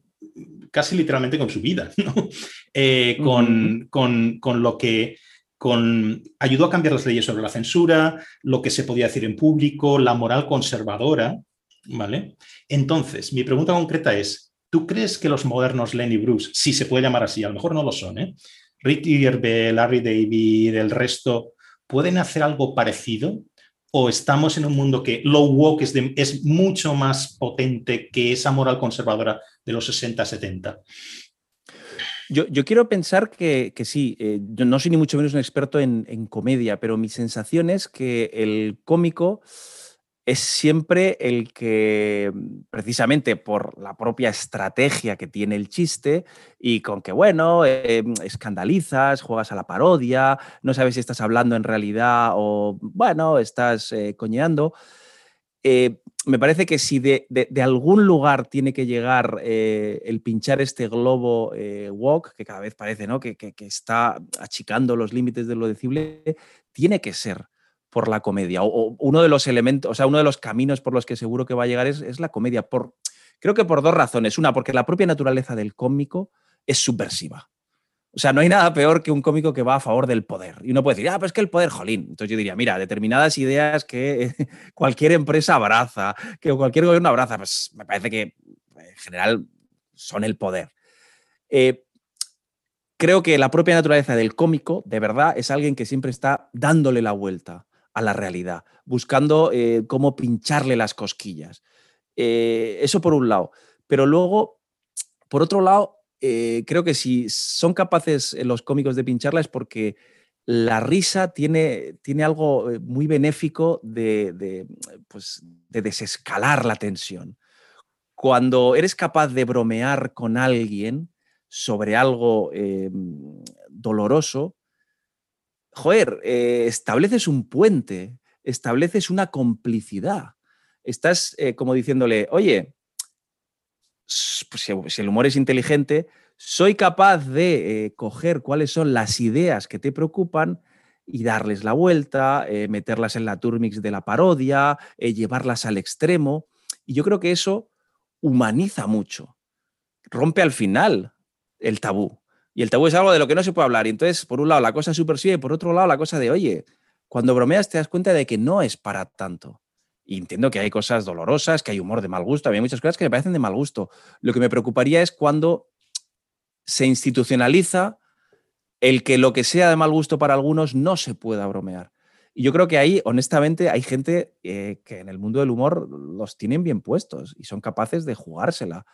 casi literalmente con su vida, eh, con, con, lo que con, ayudó a cambiar las leyes sobre la censura, lo que se podía decir en público, la moral conservadora, ¿vale? Entonces, mi pregunta concreta es, ¿tú crees que los modernos Lenny Bruce, si se puede llamar así, a lo mejor no lo son, ¿eh? Rick Gervais, Larry David, el resto, ¿pueden hacer algo parecido? ¿O estamos en un mundo que low woke es, mucho más potente que esa moral conservadora de los 60-70. Yo, quiero pensar que, sí, eh, yo no soy ni mucho menos un experto en, comedia, pero mi sensación es que el cómico es siempre el que, precisamente por la propia estrategia que tiene el chiste y con que, bueno, eh, escandalizas, juegas a la parodia, no sabes si estás hablando en realidad o, bueno, estás eh, coñeando. Eh, me parece que si de, algún lugar tiene que llegar eh, el pinchar este globo walk, que cada vez parece ¿no? que, está achicando los límites de lo decible, tiene que ser por la comedia. O, uno de los elementos, o sea, uno de los caminos por los que seguro que va a llegar es, es la comedia. Por, creo que por dos razones. Una, porque la propia naturaleza del cómico es subversiva. O sea, no hay nada peor que un cómico que va a favor del poder. Y uno puede decir, ah, pues que el poder, jolín. Entonces yo diría, mira, determinadas ideas que cualquier empresa abraza, que cualquier gobierno abraza, pues me parece que en general son el poder. Eh, creo que la propia naturaleza del cómico, de verdad, es alguien que siempre está dándole la vuelta a la realidad, buscando eh, cómo pincharle las cosquillas. Eh, eso por un lado. Pero luego, por otro lado, eh, creo que si son capaces los cómicos de pincharla es porque la risa tiene, tiene algo muy benéfico de, pues, de desescalar la tensión. Cuando eres capaz de bromear con alguien sobre algo doloroso, joder, estableces un puente, estableces una complicidad. Estás como diciéndole, oye, pues, si el humor es inteligente, soy capaz de eh, coger cuáles son las ideas que te preocupan y darles la vuelta, eh, meterlas en la turmix de la parodia, eh, llevarlas al extremo. Y yo creo que eso humaniza mucho, rompe al final el tabú. Y el tabú es algo de lo que no se puede hablar. Y entonces, por un lado, la cosa supersiva y por otro lado, la cosa de, oye, cuando bromeas te das cuenta de que no es para tanto. Y entiendo que hay cosas dolorosas, que hay humor de mal gusto, hay muchas cosas que me parecen de mal gusto. Lo que me preocuparía es cuando se institucionaliza el que lo que sea de mal gusto para algunos no se pueda bromear. Y yo creo que ahí, honestamente, hay gente eh, que en el mundo del humor los tienen bien puestos y son capaces de jugársela.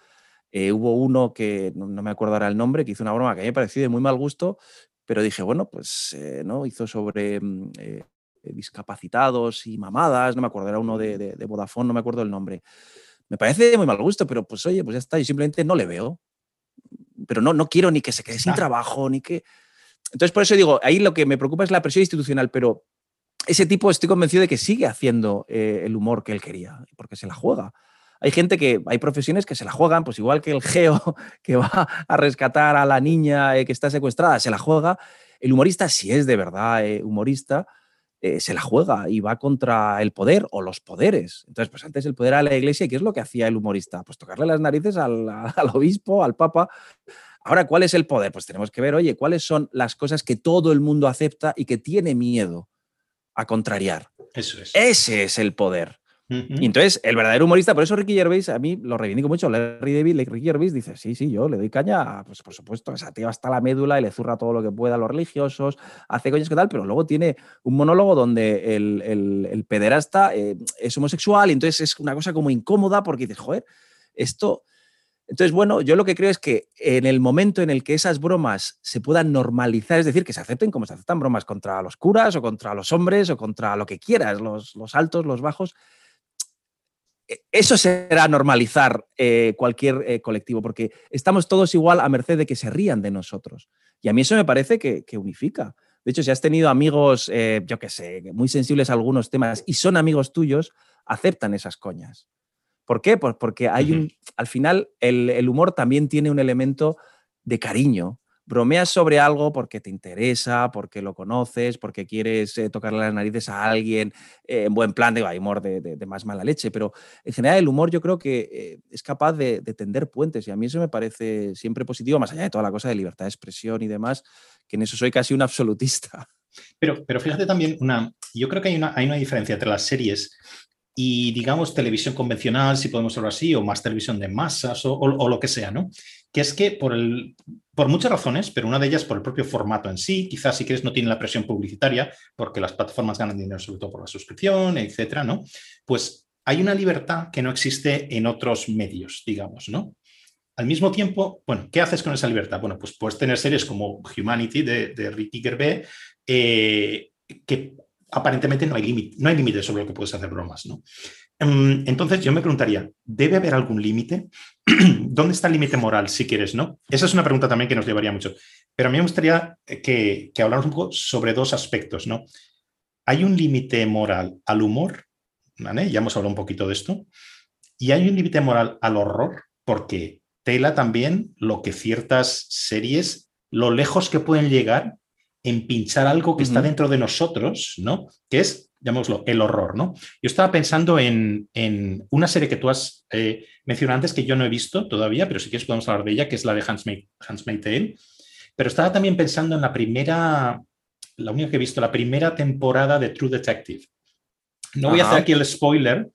Eh, hubo uno que, no, me acuerdo ahora el nombre, que hizo una broma que a mí me pareció de muy mal gusto, pero dije, bueno, pues eh, no, hizo sobre mm, eh, discapacitados y mamadas, no me acuerdo, era uno de, de, Vodafone, no me acuerdo el nombre. Me parece de muy mal gusto, pero pues oye, pues ya está, yo simplemente no le veo. pero no, no quiero ni que se quede sin trabajo, ni que... Entonces, por eso digo, ahí lo que me preocupa es la presión institucional, pero ese tipo estoy convencido de que sigue haciendo eh, el humor que él quería, porque se la juega. Hay gente que, hay profesiones que se la juegan, pues igual que el geo que va a rescatar a la niña eh, que está secuestrada, se la juega. El humorista, si es de verdad eh, humorista, se la juega y va contra el poder o los poderes. Entonces, pues antes el poder a la iglesia, ¿y qué es lo que hacía el humorista? Pues tocarle las narices al, al obispo, al papa. Ahora, ¿cuál es el poder? Pues tenemos que ver, oye, cuáles son las cosas que todo el mundo acepta y que tiene miedo a contrariar. Eso es. Ese es el poder. Y entonces, el verdadero humorista, por eso Ricky Gervais, a mí lo reivindico mucho, Larry David, Ricky Gervais dice, sí, sí, yo le doy caña, pues por supuesto, esa tío hasta la médula y le zurra todo lo que pueda a los religiosos, hace coñas que tal, pero luego tiene un monólogo donde el, pederasta eh, es homosexual y entonces es una cosa como incómoda porque dices, joder, esto entonces, bueno, yo lo que creo es que en el momento en el que esas bromas se puedan normalizar, es decir, que se acepten como se aceptan bromas contra los curas o contra los hombres o contra lo que quieras, los, altos, los bajos, eso será normalizar eh, cualquier eh, colectivo, porque estamos todos igual a merced de que se rían de nosotros. Y a mí eso me parece que, unifica. De hecho, si has tenido amigos, eh, yo qué sé, muy sensibles a algunos temas y son amigos tuyos, aceptan esas coñas. ¿Por qué? Pues porque hay un, al final el, humor también tiene un elemento de cariño. Bromeas sobre algo porque te interesa, porque lo conoces, porque quieres eh, tocarle las narices a alguien, eh, en buen plan, de hay humor de, más mala leche, pero en general el humor yo creo que eh, es capaz de, tender puentes y a mí eso me parece siempre positivo, más allá de toda la cosa de libertad de expresión y demás, que en eso soy casi un absolutista. Pero, pero fíjate también, una, yo creo que hay una, hay una diferencia entre las series y, digamos, televisión convencional, si podemos hablar así, o más televisión de masas o, lo que sea, ¿no? Que es que por, el, por muchas razones, pero una de ellas por el propio formato en sí, quizás si quieres no tiene la presión publicitaria, porque las plataformas ganan dinero sobre todo por la suscripción, etcétera, ¿no? Pues hay una libertad que no existe en otros medios, digamos, ¿no? Al mismo tiempo, bueno, ¿qué haces con esa libertad? Bueno, pues puedes tener series como Humanity de, de Ricky Gervais, eh, que aparentemente no hay límite, no hay sobre lo que puedes hacer bromas, ¿no? Em, entonces yo me preguntaría, ¿debe haber algún límite? ¿Dónde está el límite moral, si quieres, no? Esa es una pregunta también que nos llevaría mucho. Pero a mí me gustaría que, que habláramos un poco sobre dos aspectos, ¿no? Hay un límite moral al humor, ¿vale? Ya hemos hablado un poquito de esto. Y hay un límite moral al horror, porque tela también lo que ciertas series, lo lejos que pueden llegar en pinchar algo que está dentro de nosotros, ¿no? Que es, llamémoslo, el horror, ¿no? Yo estaba pensando en, una serie que tú has eh, mencionado antes que yo no he visto todavía, pero si quieres podemos hablar de ella, que es la de Hans May Tale. Pero estaba también pensando en la primera, la única que he visto, la primera temporada de True Detective. No voy a hacer aquí el spoiler,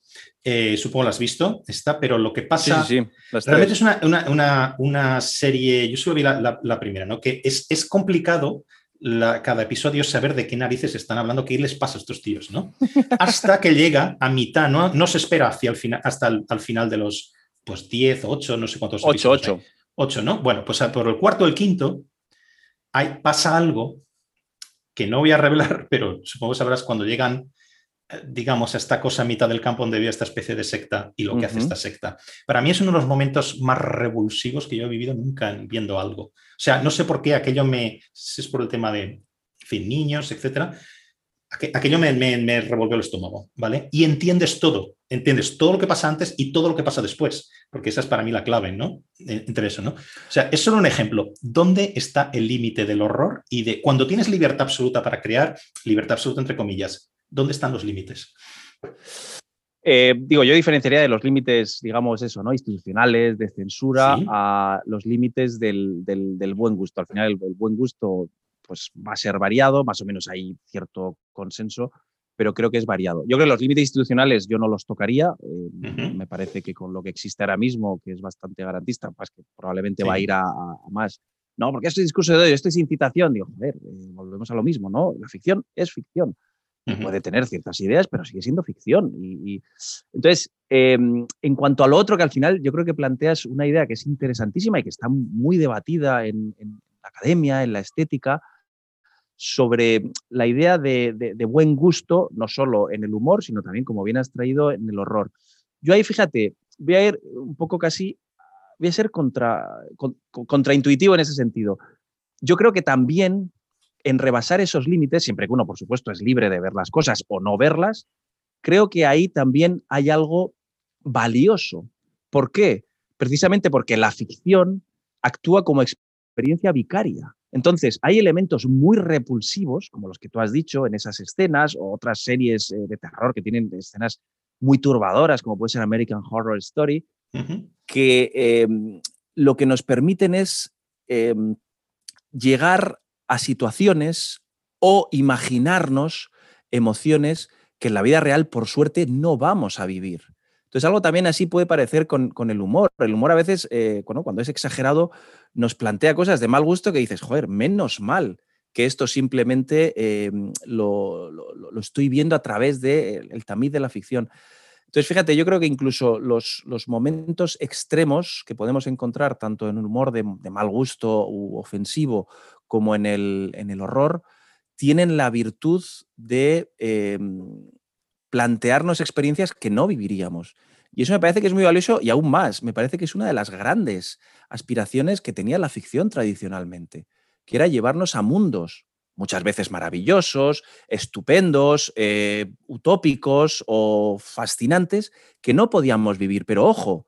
eh, supongo lo has visto, está, pero lo que pasa. Sí, realmente es una, serie. Yo solo vi la, primera, ¿no? Que es, es complicado cada episodio saber de qué narices están hablando, qué les pasa a estos tíos, ¿no? Hasta que llega a mitad, ¿no? No se espera hacia el final, hasta el, al final de los pues 10, 8, no sé cuántos. 8, 8. 8, ¿no? Bueno, pues por el cuarto o el quinto hay, pasa algo que no voy a revelar, pero supongo que sabrás cuando llegan digamos, esta cosa a mitad del campo donde había esta especie de secta y lo que hace esta secta. Para mí es uno de los momentos más revulsivos que yo he vivido nunca viendo algo. O sea, no sé por qué aquello me, es por el tema de, fin, niños, etcétera, aquello me, me, revolvió el estómago, ¿vale? Y entiendes todo, entiendes todo lo que pasa antes y todo lo que pasa después, porque esa es para mí la clave, ¿no? Entre eso, ¿no? O sea, es solo un ejemplo. ¿Dónde está el límite del horror y de cuando tienes libertad absoluta para crear, libertad absoluta entre comillas, ¿Dónde están los límites? Eh, digo, yo diferenciaría de los límites, digamos eso, ¿no? Institucionales, de censura, a los límites del, buen gusto. Al final, el, buen gusto pues, va a ser variado, más o menos hay cierto consenso, pero creo que es variado. Yo creo que los límites institucionales yo no los tocaría. Eh, me parece que con lo que existe ahora mismo, que es bastante garantista, pues que probablemente va a ir a, más. No, porque este discurso de hoy, esto es incitación. Digo, joder, eh, volvemos a lo mismo, ¿no? La ficción es ficción puede tener ciertas ideas, pero sigue siendo ficción. Y, entonces, em, en cuanto a lo otro, que al final yo creo que planteas una idea que es interesantísima y que está muy debatida en, la academia, en la estética, sobre la idea de, buen gusto, no solo en el humor, sino también, como bien has traído, en el horror. Yo ahí, fíjate, voy a ir un poco casi voy a ser contra, contraintuitivo en ese sentido. Yo creo que también en rebasar esos límites, siempre que uno, por supuesto, es libre de ver las cosas o no verlas, creo que ahí también hay algo valioso. ¿Por qué? Precisamente porque la ficción actúa como experiencia vicaria. Entonces, hay elementos muy repulsivos, como los que tú has dicho en esas escenas, o otras series eh, de terror que tienen escenas muy turbadoras, como puede ser American Horror Story, que em, lo que nos permiten es em, llegar a situaciones o imaginarnos emociones que en la vida real, por suerte, no vamos a vivir. Entonces, algo también así puede parecer con, el humor. El humor a veces, eh, cuando es exagerado, nos plantea cosas de mal gusto que dices, joder, menos mal que esto simplemente em, lo, estoy viendo a través del tamiz de la ficción. Entonces, fíjate, yo creo que incluso los, momentos extremos que podemos encontrar, tanto en un humor de, mal gusto u ofensivo como en el, en el horror, tienen la virtud de em, plantearnos experiencias que no viviríamos. Y eso me parece que es muy valioso y aún más, me parece que es una de las grandes aspiraciones que tenía la ficción tradicionalmente, que era llevarnos a mundos muchas veces maravillosos, estupendos, eh, utópicos o fascinantes que no podíamos vivir. Pero ojo,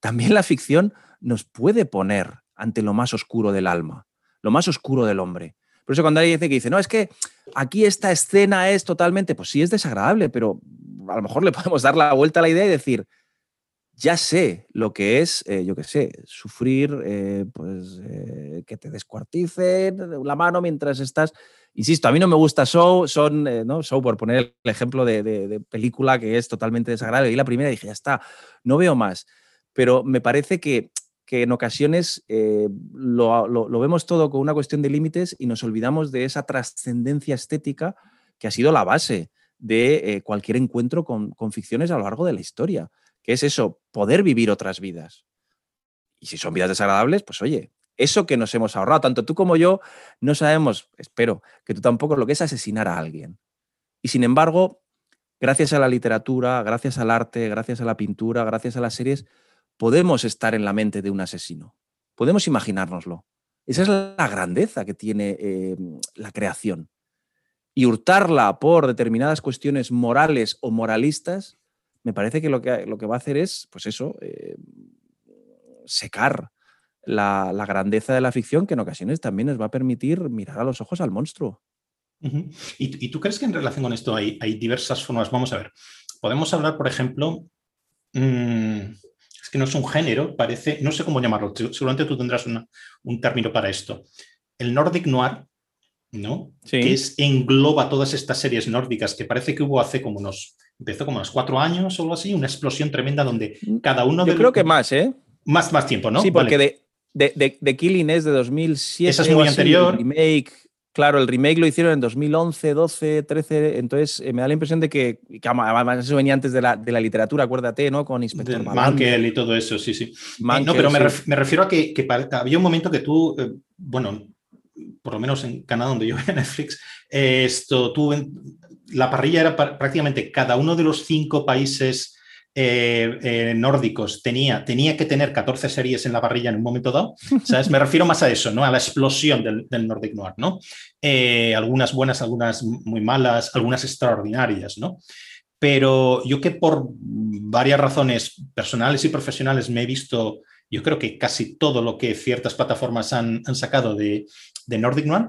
también la ficción nos puede poner ante lo más oscuro del alma, lo más oscuro del hombre. Por eso cuando alguien dice que dice, no, es que aquí esta escena es totalmente, pues sí es desagradable, pero a lo mejor le podemos dar la vuelta a la idea y decir, ya sé lo que es, eh, yo qué sé, sufrir, eh, pues eh, que te descuarticen la mano mientras estás. Insisto, a mí no me gusta Show, son, ¿no? Show por poner el ejemplo de, película que es totalmente desagradable. Y la primera dije, ya está, no veo más. Pero me parece que que en ocasiones eh, lo, vemos todo con una cuestión de límites y nos olvidamos de esa trascendencia estética que ha sido la base de eh, cualquier encuentro con, ficciones a lo largo de la historia, que es eso, poder vivir otras vidas. Y si son vidas desagradables, pues oye, eso que nos hemos ahorrado, tanto tú como yo, no sabemos, espero, que tú tampoco lo que es asesinar a alguien. Y sin embargo, gracias a la literatura, gracias al arte, gracias a la pintura, gracias a las series, podemos estar en la mente de un asesino, podemos imaginárnoslo. Esa es la grandeza que tiene em, la creación. Y hurtarla por determinadas cuestiones morales o moralistas, me parece que lo que, lo que va a hacer es, pues eso, em, secar la, grandeza de la ficción que en ocasiones también nos va a permitir mirar a los ojos al monstruo. ¿Y, tú crees que en relación con esto hay, hay diversas formas? Vamos a ver, podemos hablar, por ejemplo, mm, que no es un género, parece, no sé cómo llamarlo, seguramente tú tendrás un término para esto. El Nordic Noir, ¿no? Que es, engloba todas estas series nórdicas que parece que hubo hace como unos, empezó como unos cuatro años o algo así, una explosión tremenda donde mm, cada uno de... Yo creo que más, ¿eh? Más, más tiempo, ¿no? Sí, porque de, de, de, Killing es de 2007. Esa es muy anterior. Remake, Claro, el remake lo hicieron en 2011, 12, 13, entonces eh, me da la impresión de que, además eso venía antes de la, literatura, acuérdate, ¿no? Con Inspector Mankel y todo eso, sí, sí. No, pero me, refiero a que, había un momento que tú, eh, bueno, por lo menos en Canadá donde yo veía Netflix, esto, tú, la parrilla era prácticamente cada uno de los cinco países eh, eh, nórdicos tenía, tenía que tener 14 series en la parrilla en un momento dado. ¿sabes? Me refiero más a eso, ¿no? A la explosión del, Nordic Noir, ¿no? Eh, algunas buenas, algunas muy malas, algunas extraordinarias, ¿no? Pero yo que por varias razones personales y profesionales me he visto, yo creo que casi todo lo que ciertas plataformas han, sacado de, de Nordic Noir,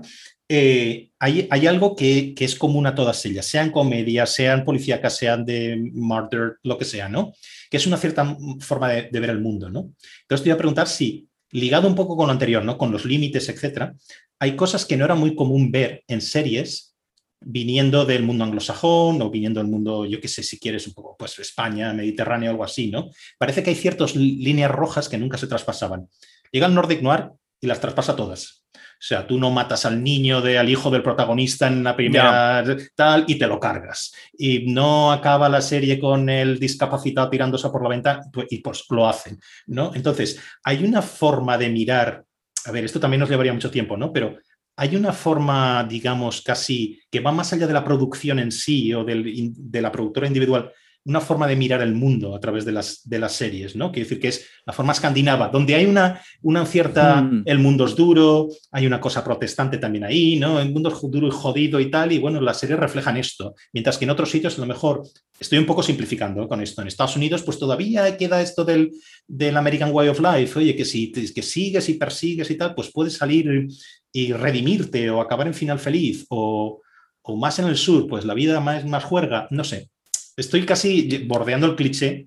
eh, hay, algo que, es común a todas ellas, sean comedias, sean policíacas, sean de murder, lo que sea, ¿no? Que es una cierta forma de, ver el mundo, ¿no? Entonces te voy a preguntar si, ligado un poco con lo anterior, ¿no? Con los límites, etcétera, hay cosas que no era muy común ver en series viniendo del mundo anglosajón o viniendo del mundo, yo qué sé, si quieres un poco, pues España, Mediterráneo, algo así, ¿no? Parece que hay ciertas líneas rojas que nunca se traspasaban. Llega el Nordic Noir y las traspasa todas. O sea, tú no matas al niño, de, al hijo del protagonista en la primera tal y te lo cargas. Y no acaba la serie con el discapacitado tirándose por la ventana pues, y pues lo hacen, ¿no? Entonces, hay una forma de mirar, a ver, esto también nos llevaría mucho tiempo, ¿no? Pero hay una forma, digamos, casi que va más allá de la producción en sí o de la productora individual una forma de mirar el mundo a través de las, de las series, ¿no? Quiere decir que es la forma escandinava, donde hay una, una cierta, mm. el mundo es duro, hay una cosa protestante también ahí, ¿no? El mundo es duro y jodido y tal, y bueno, las series reflejan esto, mientras que en otros sitios a lo mejor, estoy un poco simplificando con esto, en Estados Unidos pues todavía queda esto del, del American Way of Life, oye, que si que sigues y persigues y tal, pues puedes salir y redimirte o acabar en final feliz o, o más en el sur, pues la vida más, más juerga, no sé estoy casi bordeando el cliché,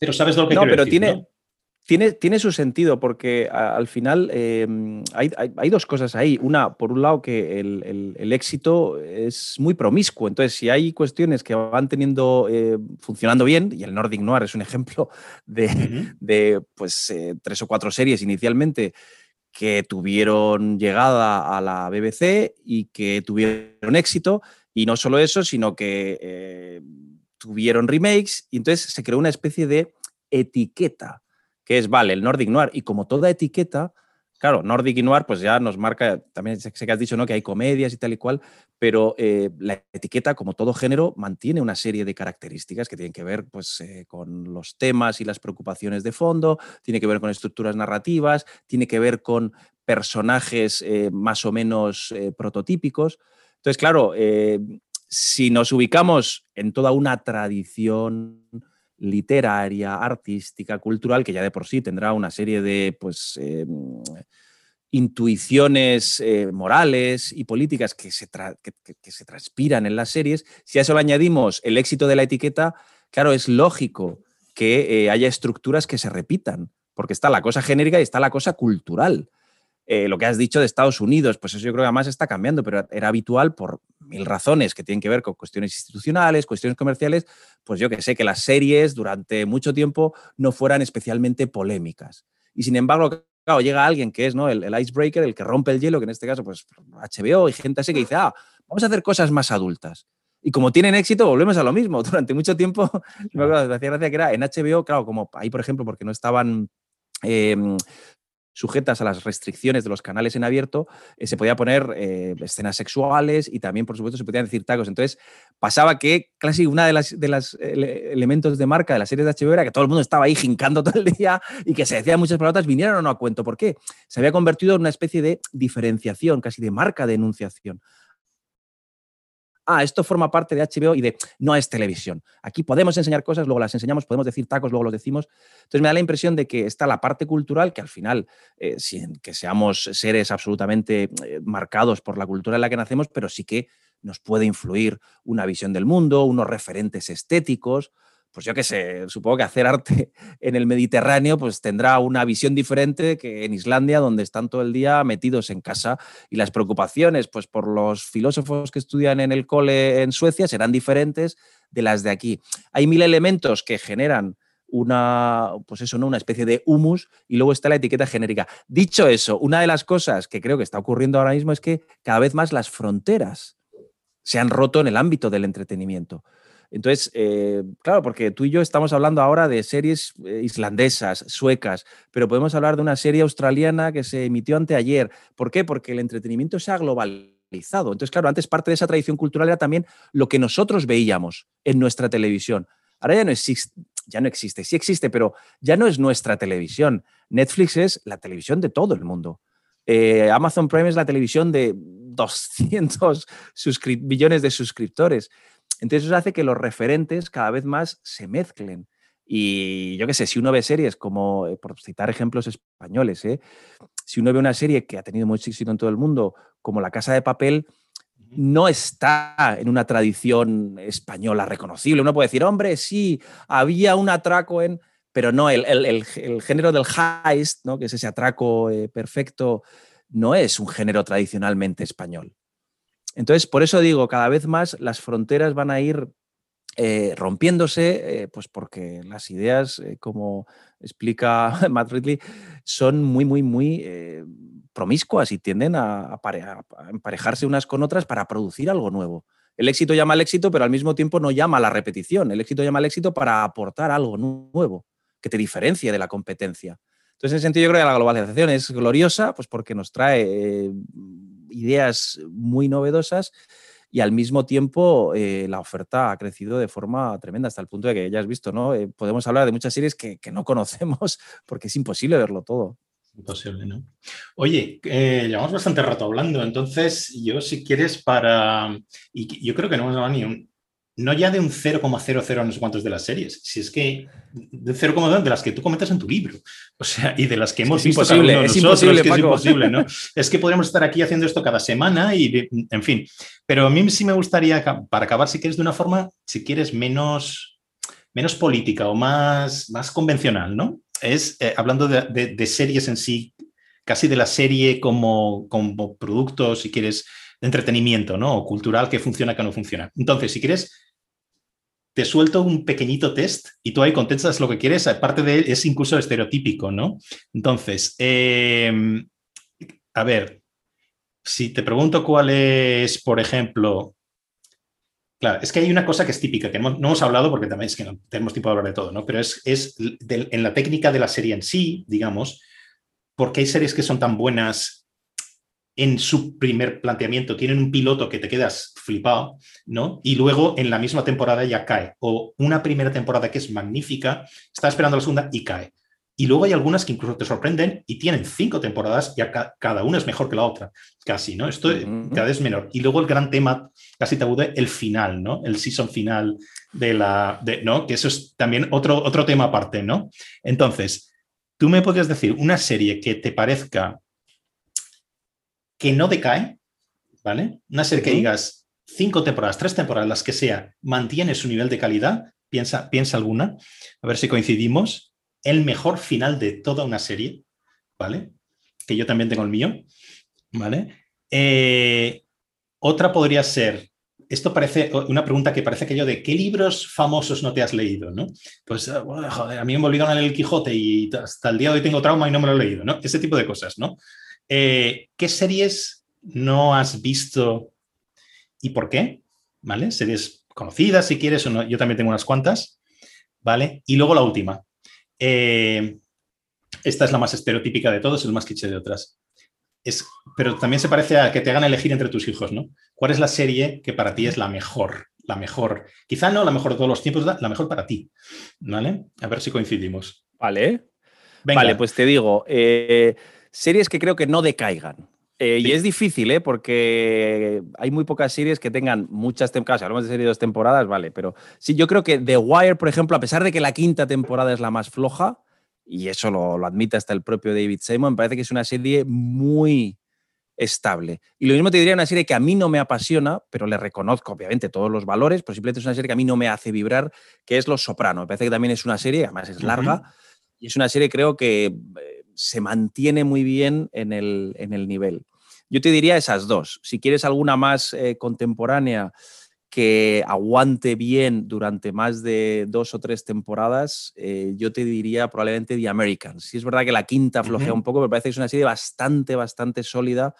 pero sabes lo que no, pero tiene, tiene, tiene, su sentido porque al final em, hay, dos cosas ahí. Una, por un lado, que el, éxito es muy promiscuo. Entonces, si hay cuestiones que van teniendo, eh, funcionando bien, y el Nordic Noir es un ejemplo de, pues, eh, tres o cuatro series inicialmente que tuvieron llegada a la BBC y que tuvieron éxito, y no solo eso, sino que eh, tuvieron remakes y entonces se creó una especie de etiqueta, que es, vale, el Nordic Noir. Y como toda etiqueta, claro, Nordic Noir, pues ya nos marca, también sé que has dicho, ¿no? Que hay comedias y tal y cual, pero eh, la etiqueta, como todo género, mantiene una serie de características que tienen que ver pues, eh, con los temas y las preocupaciones de fondo, tiene que ver con estructuras narrativas, tiene que ver con personajes más o menos prototípicos. Entonces, claro, eh, si nos ubicamos en toda una tradición literaria, artística, cultural, que ya de por sí tendrá una serie de pues, eh, intuiciones eh, morales y políticas que se, que, se, transpiran en las series, si a eso le añadimos el éxito de la etiqueta, claro, es lógico que haya estructuras que se repitan, porque está la cosa genérica y está la cosa cultural. Eh, lo que has dicho de Estados Unidos, pues eso yo creo que además está cambiando, pero era habitual por mil razones que tienen que ver con cuestiones institucionales, cuestiones comerciales, pues yo que sé, que las series durante mucho tiempo no fueran especialmente polémicas. Y sin embargo, claro, llega alguien que es ¿no? el, icebreaker, el que rompe el hielo, que en este caso, pues HBO y gente así que dice, ah, vamos a hacer cosas más adultas. Y como tienen éxito, volvemos a lo mismo. Durante mucho tiempo, me acuerdo, hacía gracia que era en HBO, claro, como ahí, por ejemplo, porque no estaban em, sujetas a las restricciones de los canales en abierto, eh, se podía poner eh, escenas sexuales y también, por supuesto, se podían decir tacos. Entonces, pasaba que casi una de las, de las elementos de marca de la serie de HBO era que todo el mundo estaba ahí jincando todo el día y que se decían muchas palabras, vinieran o no a cuento. ¿Por qué? Se había convertido en una especie de diferenciación, casi de marca de enunciación ah, esto forma parte de HBO y de no es televisión. Aquí podemos enseñar cosas, luego las enseñamos, podemos decir tacos, luego los decimos. Entonces me da la impresión de que está la parte cultural, que al final, eh, sin que seamos seres absolutamente eh, marcados por la cultura en la que nacemos, pero sí que nos puede influir una visión del mundo, unos referentes estéticos, pues yo qué sé, supongo que hacer arte en el Mediterráneo pues tendrá una visión diferente que en Islandia, donde están todo el día metidos en casa y las preocupaciones pues por los filósofos que estudian en el cole en Suecia serán diferentes de las de aquí. Hay mil elementos que generan una, pues eso, una especie de humus y luego está la etiqueta genérica. Dicho eso, una de las cosas que creo que está ocurriendo ahora mismo es que cada vez más las fronteras se han roto en el ámbito del entretenimiento. Entonces, eh, claro, porque tú y yo estamos hablando ahora de series eh, islandesas, suecas, pero podemos hablar de una serie australiana que se emitió anteayer. ¿Por qué? Porque el entretenimiento se ha globalizado. Entonces, claro, antes parte de esa tradición cultural era también lo que nosotros veíamos en nuestra televisión. Ahora ya no existe, ya no existe, sí existe, pero ya no es nuestra televisión. Netflix es la televisión de todo el mundo. Eh, Amazon Prime es la televisión de 200 millones de suscriptores. Entonces eso hace que los referentes cada vez más se mezclen. Y yo qué sé, si uno ve series como, eh, por citar ejemplos españoles, ¿eh? si uno ve una serie que ha tenido mucho éxito en todo el mundo, como La Casa de Papel, no está en una tradición española reconocible. Uno puede decir, hombre, sí, había un atraco en... Pero no, el, género del heist, ¿no? que es ese atraco eh, perfecto, no es un género tradicionalmente español. Entonces, por eso digo, cada vez más las fronteras van a ir eh, rompiéndose, eh, pues porque las ideas, eh, como explica Matt Ridley, son muy, muy, muy promiscuas y tienden a, emparejarse unas con otras para producir algo nuevo. El éxito llama al éxito, pero al mismo tiempo no llama a la repetición. El éxito llama al éxito para aportar algo nuevo que te diferencie de la competencia. Entonces, en ese sentido, yo creo que la globalización es gloriosa, pues porque nos trae ideas muy novedosas y al mismo tiempo eh, la oferta ha crecido de forma tremenda hasta el punto de que ya has visto, ¿no? Eh, podemos hablar de muchas series que, no conocemos porque es imposible verlo todo. Imposible, ¿no? Oye, eh, llevamos bastante rato hablando, entonces yo si quieres para... Y yo creo que no hemos hablado ni un, no ya de un 0,00 no sé cuántos de las series, si es que de 0,2 de las que tú comentas en tu libro. O sea, y de las que hemos es visto imposible, es imposible, que es imposible, ¿no? es que podríamos estar aquí haciendo esto cada semana y, en fin. Pero a mí sí me gustaría, para acabar, si quieres, de una forma, si quieres, menos, menos política o más, más convencional, ¿no? Es eh, hablando de, de, series en sí, casi de la serie como, como producto, si quieres, de entretenimiento, ¿no? O cultural que funciona, que no funciona. Entonces, si quieres, te suelto un pequeñito test y tú ahí contestas lo que quieres, aparte de es incluso estereotípico, ¿no? Entonces, em, a ver, si te pregunto cuál es, por ejemplo, claro, es que hay una cosa que es típica, que no, hemos hablado porque también es que no tenemos tiempo de hablar de todo, ¿no? Pero es, es en la técnica de la serie en sí, digamos, porque hay series que son tan buenas en su primer planteamiento tienen un piloto que te quedas flipado, ¿no? Y luego en la misma temporada ya cae. O una primera temporada que es magnífica, está esperando la segunda y cae. Y luego hay algunas que incluso te sorprenden y tienen cinco temporadas y cada una es mejor que la otra, casi, ¿no? Esto cada vez es menor. Y luego el gran tema, casi tabú, el final, ¿no? El season final de la, de, ¿no? Que eso es también otro, otro tema aparte, ¿no? Entonces, tú me podrías decir una serie que te parezca que no decae, ¿vale? Una serie que digas cinco temporadas, tres temporadas, las que sea, mantiene su nivel de calidad, piensa, piensa alguna, a ver si coincidimos. El mejor final de toda una serie, ¿vale? Que yo también tengo el mío, ¿vale? Eh, otra podría ser, esto parece una pregunta que parece aquello de ¿qué libros famosos no te has leído? ¿no? Pues, ah, joder, a mí me obligaron a leer El Quijote y hasta el día de hoy tengo trauma y no me lo he leído, ¿no? Ese tipo de cosas, ¿no? Eh, ¿Qué series no has visto y por qué? ¿Vale? Series conocidas, si quieres, o no. yo también tengo unas cuantas, ¿vale? Y luego la última. Eh, esta es la más estereotípica de todos, es el más cliché de otras. Es, pero también se parece a que te hagan elegir entre tus hijos, ¿no? ¿Cuál es la serie que para ti es la mejor? La mejor. Quizá no la mejor de todos los tiempos, la mejor para ti, ¿vale? A ver si coincidimos. Vale. Vale, pues te digo, eh, Series que creo que no decaigan. Eh, y es difícil, ¿eh? porque hay muy pocas series que tengan muchas temporadas. Si hablamos de series de dos temporadas, vale, pero sí, yo creo que The Wire, por ejemplo, a pesar de que la quinta temporada es la más floja, y eso lo, admite hasta el propio David Simon, me parece que es una serie muy estable. Y lo mismo te diría una serie que a mí no me apasiona, pero le reconozco obviamente todos los valores, pero simplemente es una serie que a mí no me hace vibrar, que es Los Soprano. Me parece que también es una serie, además es larga, y es una serie creo que eh, se mantiene muy bien en el, en el, nivel. Yo te diría esas dos. Si quieres alguna más eh, contemporánea que aguante bien durante más de dos o tres temporadas, eh, yo te diría probablemente The Americans. Sí es verdad que la quinta flojea un poco, pero parece que es una serie bastante, bastante sólida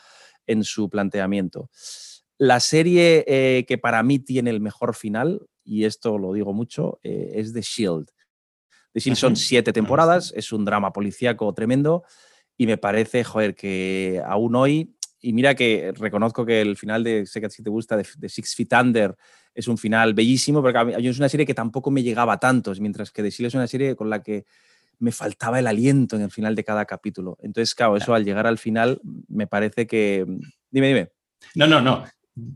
en su planteamiento. La serie eh, que para mí tiene el mejor final, y esto lo digo mucho, es The Shield. The Shield son siete temporadas, es un drama policíaco tremendo y me parece, joder, que aún hoy, y mira que reconozco que el final de, sé que si te gusta, de, Six Feet Under es un final bellísimo, porque es una serie que tampoco me llegaba a tantos, mientras que The Shield es una serie con la que me faltaba el aliento en el final de cada capítulo. Entonces, claro, eso al llegar al final me parece que... Dime, dime. No, no, no.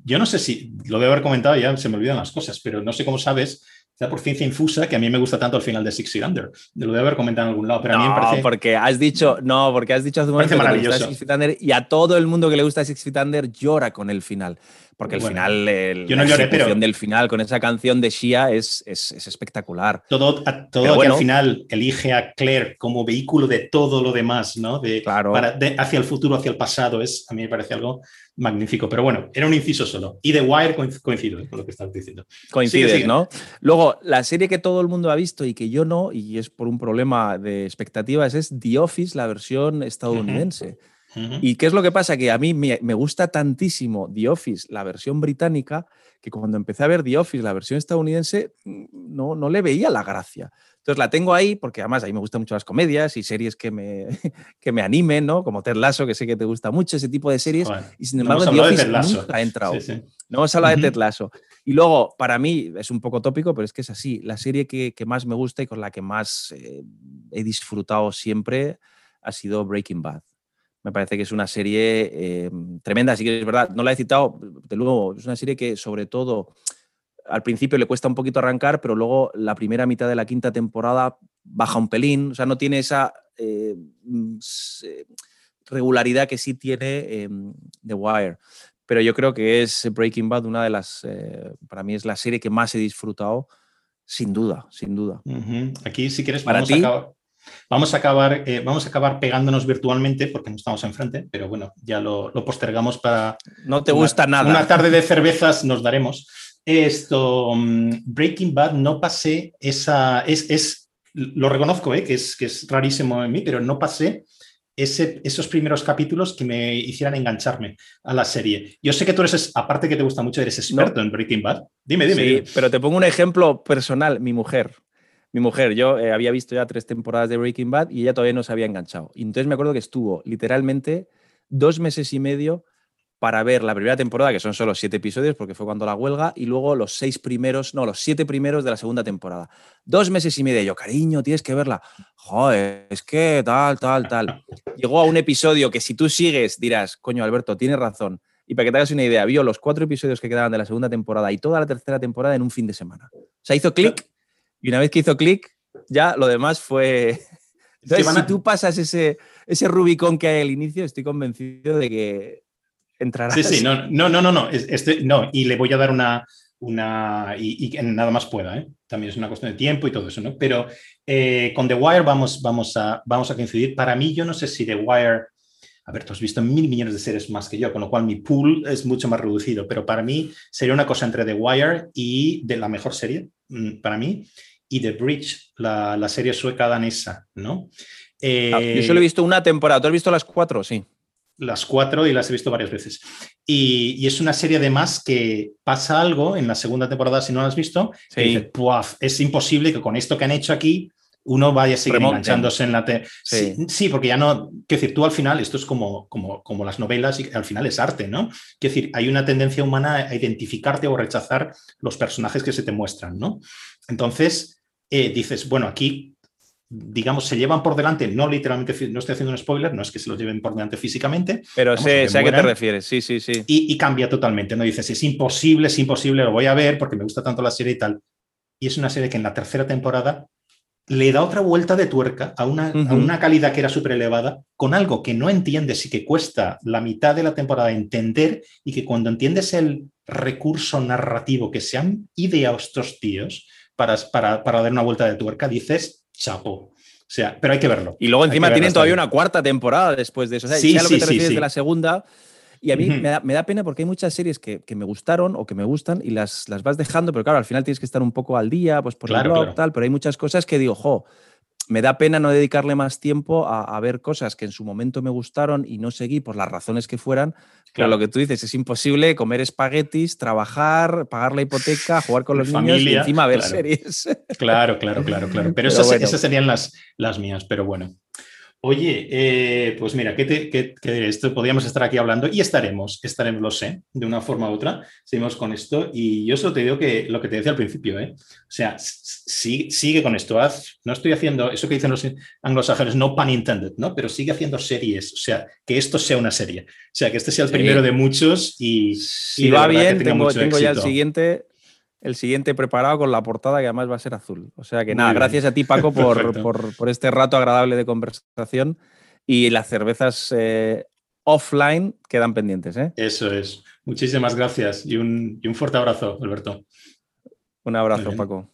Yo no sé si lo debo haber comentado, ya se me olvidan las cosas, pero no sé cómo sabes sea por ciencia infusa, que a mí me gusta tanto el final de Six Feet Under. Lo debe haber comentado en algún lado, pero a mí me parece... porque has dicho, no, porque has dicho hace un momento maravilloso. Six Feet Under y a todo el mundo que le gusta Six Feet Under llora con el final. Porque el final, el, yo no la lloré, del final con esa canción de Shia es, es, es espectacular. Todo, todo que al final elige a Claire como vehículo de todo lo demás, ¿no? De, claro. para, hacia el futuro, hacia el pasado, es, a mí me parece algo magnífico. Pero bueno, era un inciso solo. Y The Wire coincido con lo que estás diciendo. Coincides, ¿no? Luego, la serie que todo el mundo ha visto y que yo no, y es por un problema de expectativas, es The Office, la versión estadounidense. ¿Y qué es lo que pasa? Que a mí me, gusta tantísimo The Office, la versión británica, que cuando empecé a ver The Office, la versión estadounidense, mm, no, no le veía la gracia. Entonces la tengo ahí porque además a mí me gustan mucho las comedias y series que me, que me animen, ¿no? Como Ted Lasso, que sé que te gusta mucho ese tipo de series. y sin embargo, The Office nunca ha entrado. No hemos hablado de Ted Lasso. Y luego, para mí, es un poco tópico, pero es que es así. La serie que, que más me gusta y con la que más eh, he disfrutado siempre ha sido Breaking Bad. Me parece que es una serie eh, tremenda, así que es verdad, no la he citado, de luego, es una serie que sobre todo al principio le cuesta un poquito arrancar, pero luego la primera mitad de la quinta temporada baja un pelín, o sea, no tiene esa eh, mm, eh, regularidad que sí tiene em, The Wire. Pero yo creo que es Breaking Bad una de las, eh, para mí es la serie que más he disfrutado, sin duda, sin duda. Aquí, si quieres, vamos, a acabar, vamos, a acabar, vamos a acabar pegándonos virtualmente porque no estamos enfrente, pero bueno, ya lo, postergamos para... No te gusta nada. Una tarde de cervezas nos daremos. Esto, mm, Breaking Bad, no pasé esa, es, es lo reconozco, ¿eh? que, es, que es rarísimo en mí, pero no pasé ese, esos primeros capítulos que me hicieran engancharme a la serie. Yo sé que tú eres, aparte que te gusta mucho, eres experto en Breaking Bad. Dime, dime. Sí, pero te pongo un ejemplo personal, mi mujer. Mi mujer, yo eh, había visto ya tres temporadas de Breaking Bad y ella todavía no se había enganchado. Y entonces me acuerdo que estuvo literalmente dos meses y medio para ver la primera temporada, que son solo siete episodios, porque fue cuando la huelga, y luego los seis primeros, no, los siete primeros de la segunda temporada. Dos meses y medio. Yo, cariño, tienes que verla. Joder, es que tal, tal, tal. Llegó a un episodio que si tú sigues dirás, coño, Alberto, tienes razón. Y para que te hagas una idea, vio los cuatro episodios que quedaban de la segunda temporada y toda la tercera temporada en un fin de semana. O sea, hizo clic y una vez que hizo clic, ya lo demás fue... Entonces, si tú pasas ese, ese Rubicón que hay al inicio, estoy convencido de que entrarás. Sí, sí, no, no, no, no, no, este, no, y le voy a dar una, una y, nada más pueda, ¿eh? también es una cuestión de tiempo y todo eso, ¿no? Pero eh, con The Wire vamos, vamos, a, vamos a coincidir. Para mí, yo no sé si The Wire, a ver, tú has visto mil millones de series más que yo, con lo cual mi pool es mucho más reducido, pero para mí sería una cosa entre The Wire y de la mejor serie, mm, para mí, y The Bridge, la, la serie sueca danesa, ¿no? Ah, yo solo he visto una temporada, ¿tú has visto las cuatro? Sí las cuatro y las he visto varias veces. Y, es una serie además que pasa algo en la segunda temporada, si no la has visto, es imposible que con esto que han hecho aquí uno vaya a seguir enganchándose en la... Sí. porque ya no... Quiero decir, tú al final, esto es como, como, como las novelas y al final es arte, ¿no? Quiero decir, hay una tendencia humana a identificarte o rechazar los personajes que se te muestran, ¿no? Entonces, eh, dices, bueno, aquí digamos, se llevan por delante, no literalmente, no estoy haciendo un spoiler, no es que se los lleven por delante físicamente. Pero sé, sé a qué te refieres, sí, sí, sí. Y, cambia totalmente, ¿no? Dices, es imposible, es imposible, lo voy a ver porque me gusta tanto la serie y tal. Y es una serie que en la tercera temporada le da otra vuelta de tuerca a una, a una calidad que era súper elevada, con algo que no entiendes y que cuesta la mitad de la temporada entender y que cuando entiendes el recurso narrativo que se han ideado estos tíos para, para, para dar una vuelta de tuerca, dices, chapo. O sea, pero hay que verlo. Y luego encima tienen todavía una cuarta temporada después de eso. O sea, sí, lo que te refieres de la segunda. Y a mí me, da, pena porque hay muchas series que, me gustaron o que me gustan y las, las vas dejando, pero claro, al final tienes que estar un poco al día, pues por el blog, tal, pero hay muchas cosas que digo, jo, me da pena no dedicarle más tiempo a, ver cosas que en su momento me gustaron y no seguí por las razones que fueran. Claro, lo que tú dices, es imposible comer espaguetis, trabajar, pagar la hipoteca, jugar con los niños y encima ver series. Claro, claro, claro, claro. Pero, esas, esas, serían las, las mías, pero bueno. Oye, eh, pues mira, ¿qué, te, Esto podríamos estar aquí hablando y estaremos, estaremos, lo sé, de una forma u otra. Seguimos con esto y yo solo te digo que lo que te decía al principio, ¿eh? O sea, sigue con esto. Haz, no estoy haciendo eso que dicen los anglosajones, no pun intended, ¿no? Pero sigue haciendo series. O sea, que esto sea una serie. O sea, que este sea el primero de muchos y. Si va bien, tengo, tengo ya el siguiente el siguiente preparado con la portada que además va a ser azul. O sea que nada, gracias a ti Paco por, este rato agradable de conversación y las cervezas eh, offline quedan pendientes. ¿eh? Eso es. Muchísimas gracias y un, y un fuerte abrazo, Alberto. Un abrazo, Paco.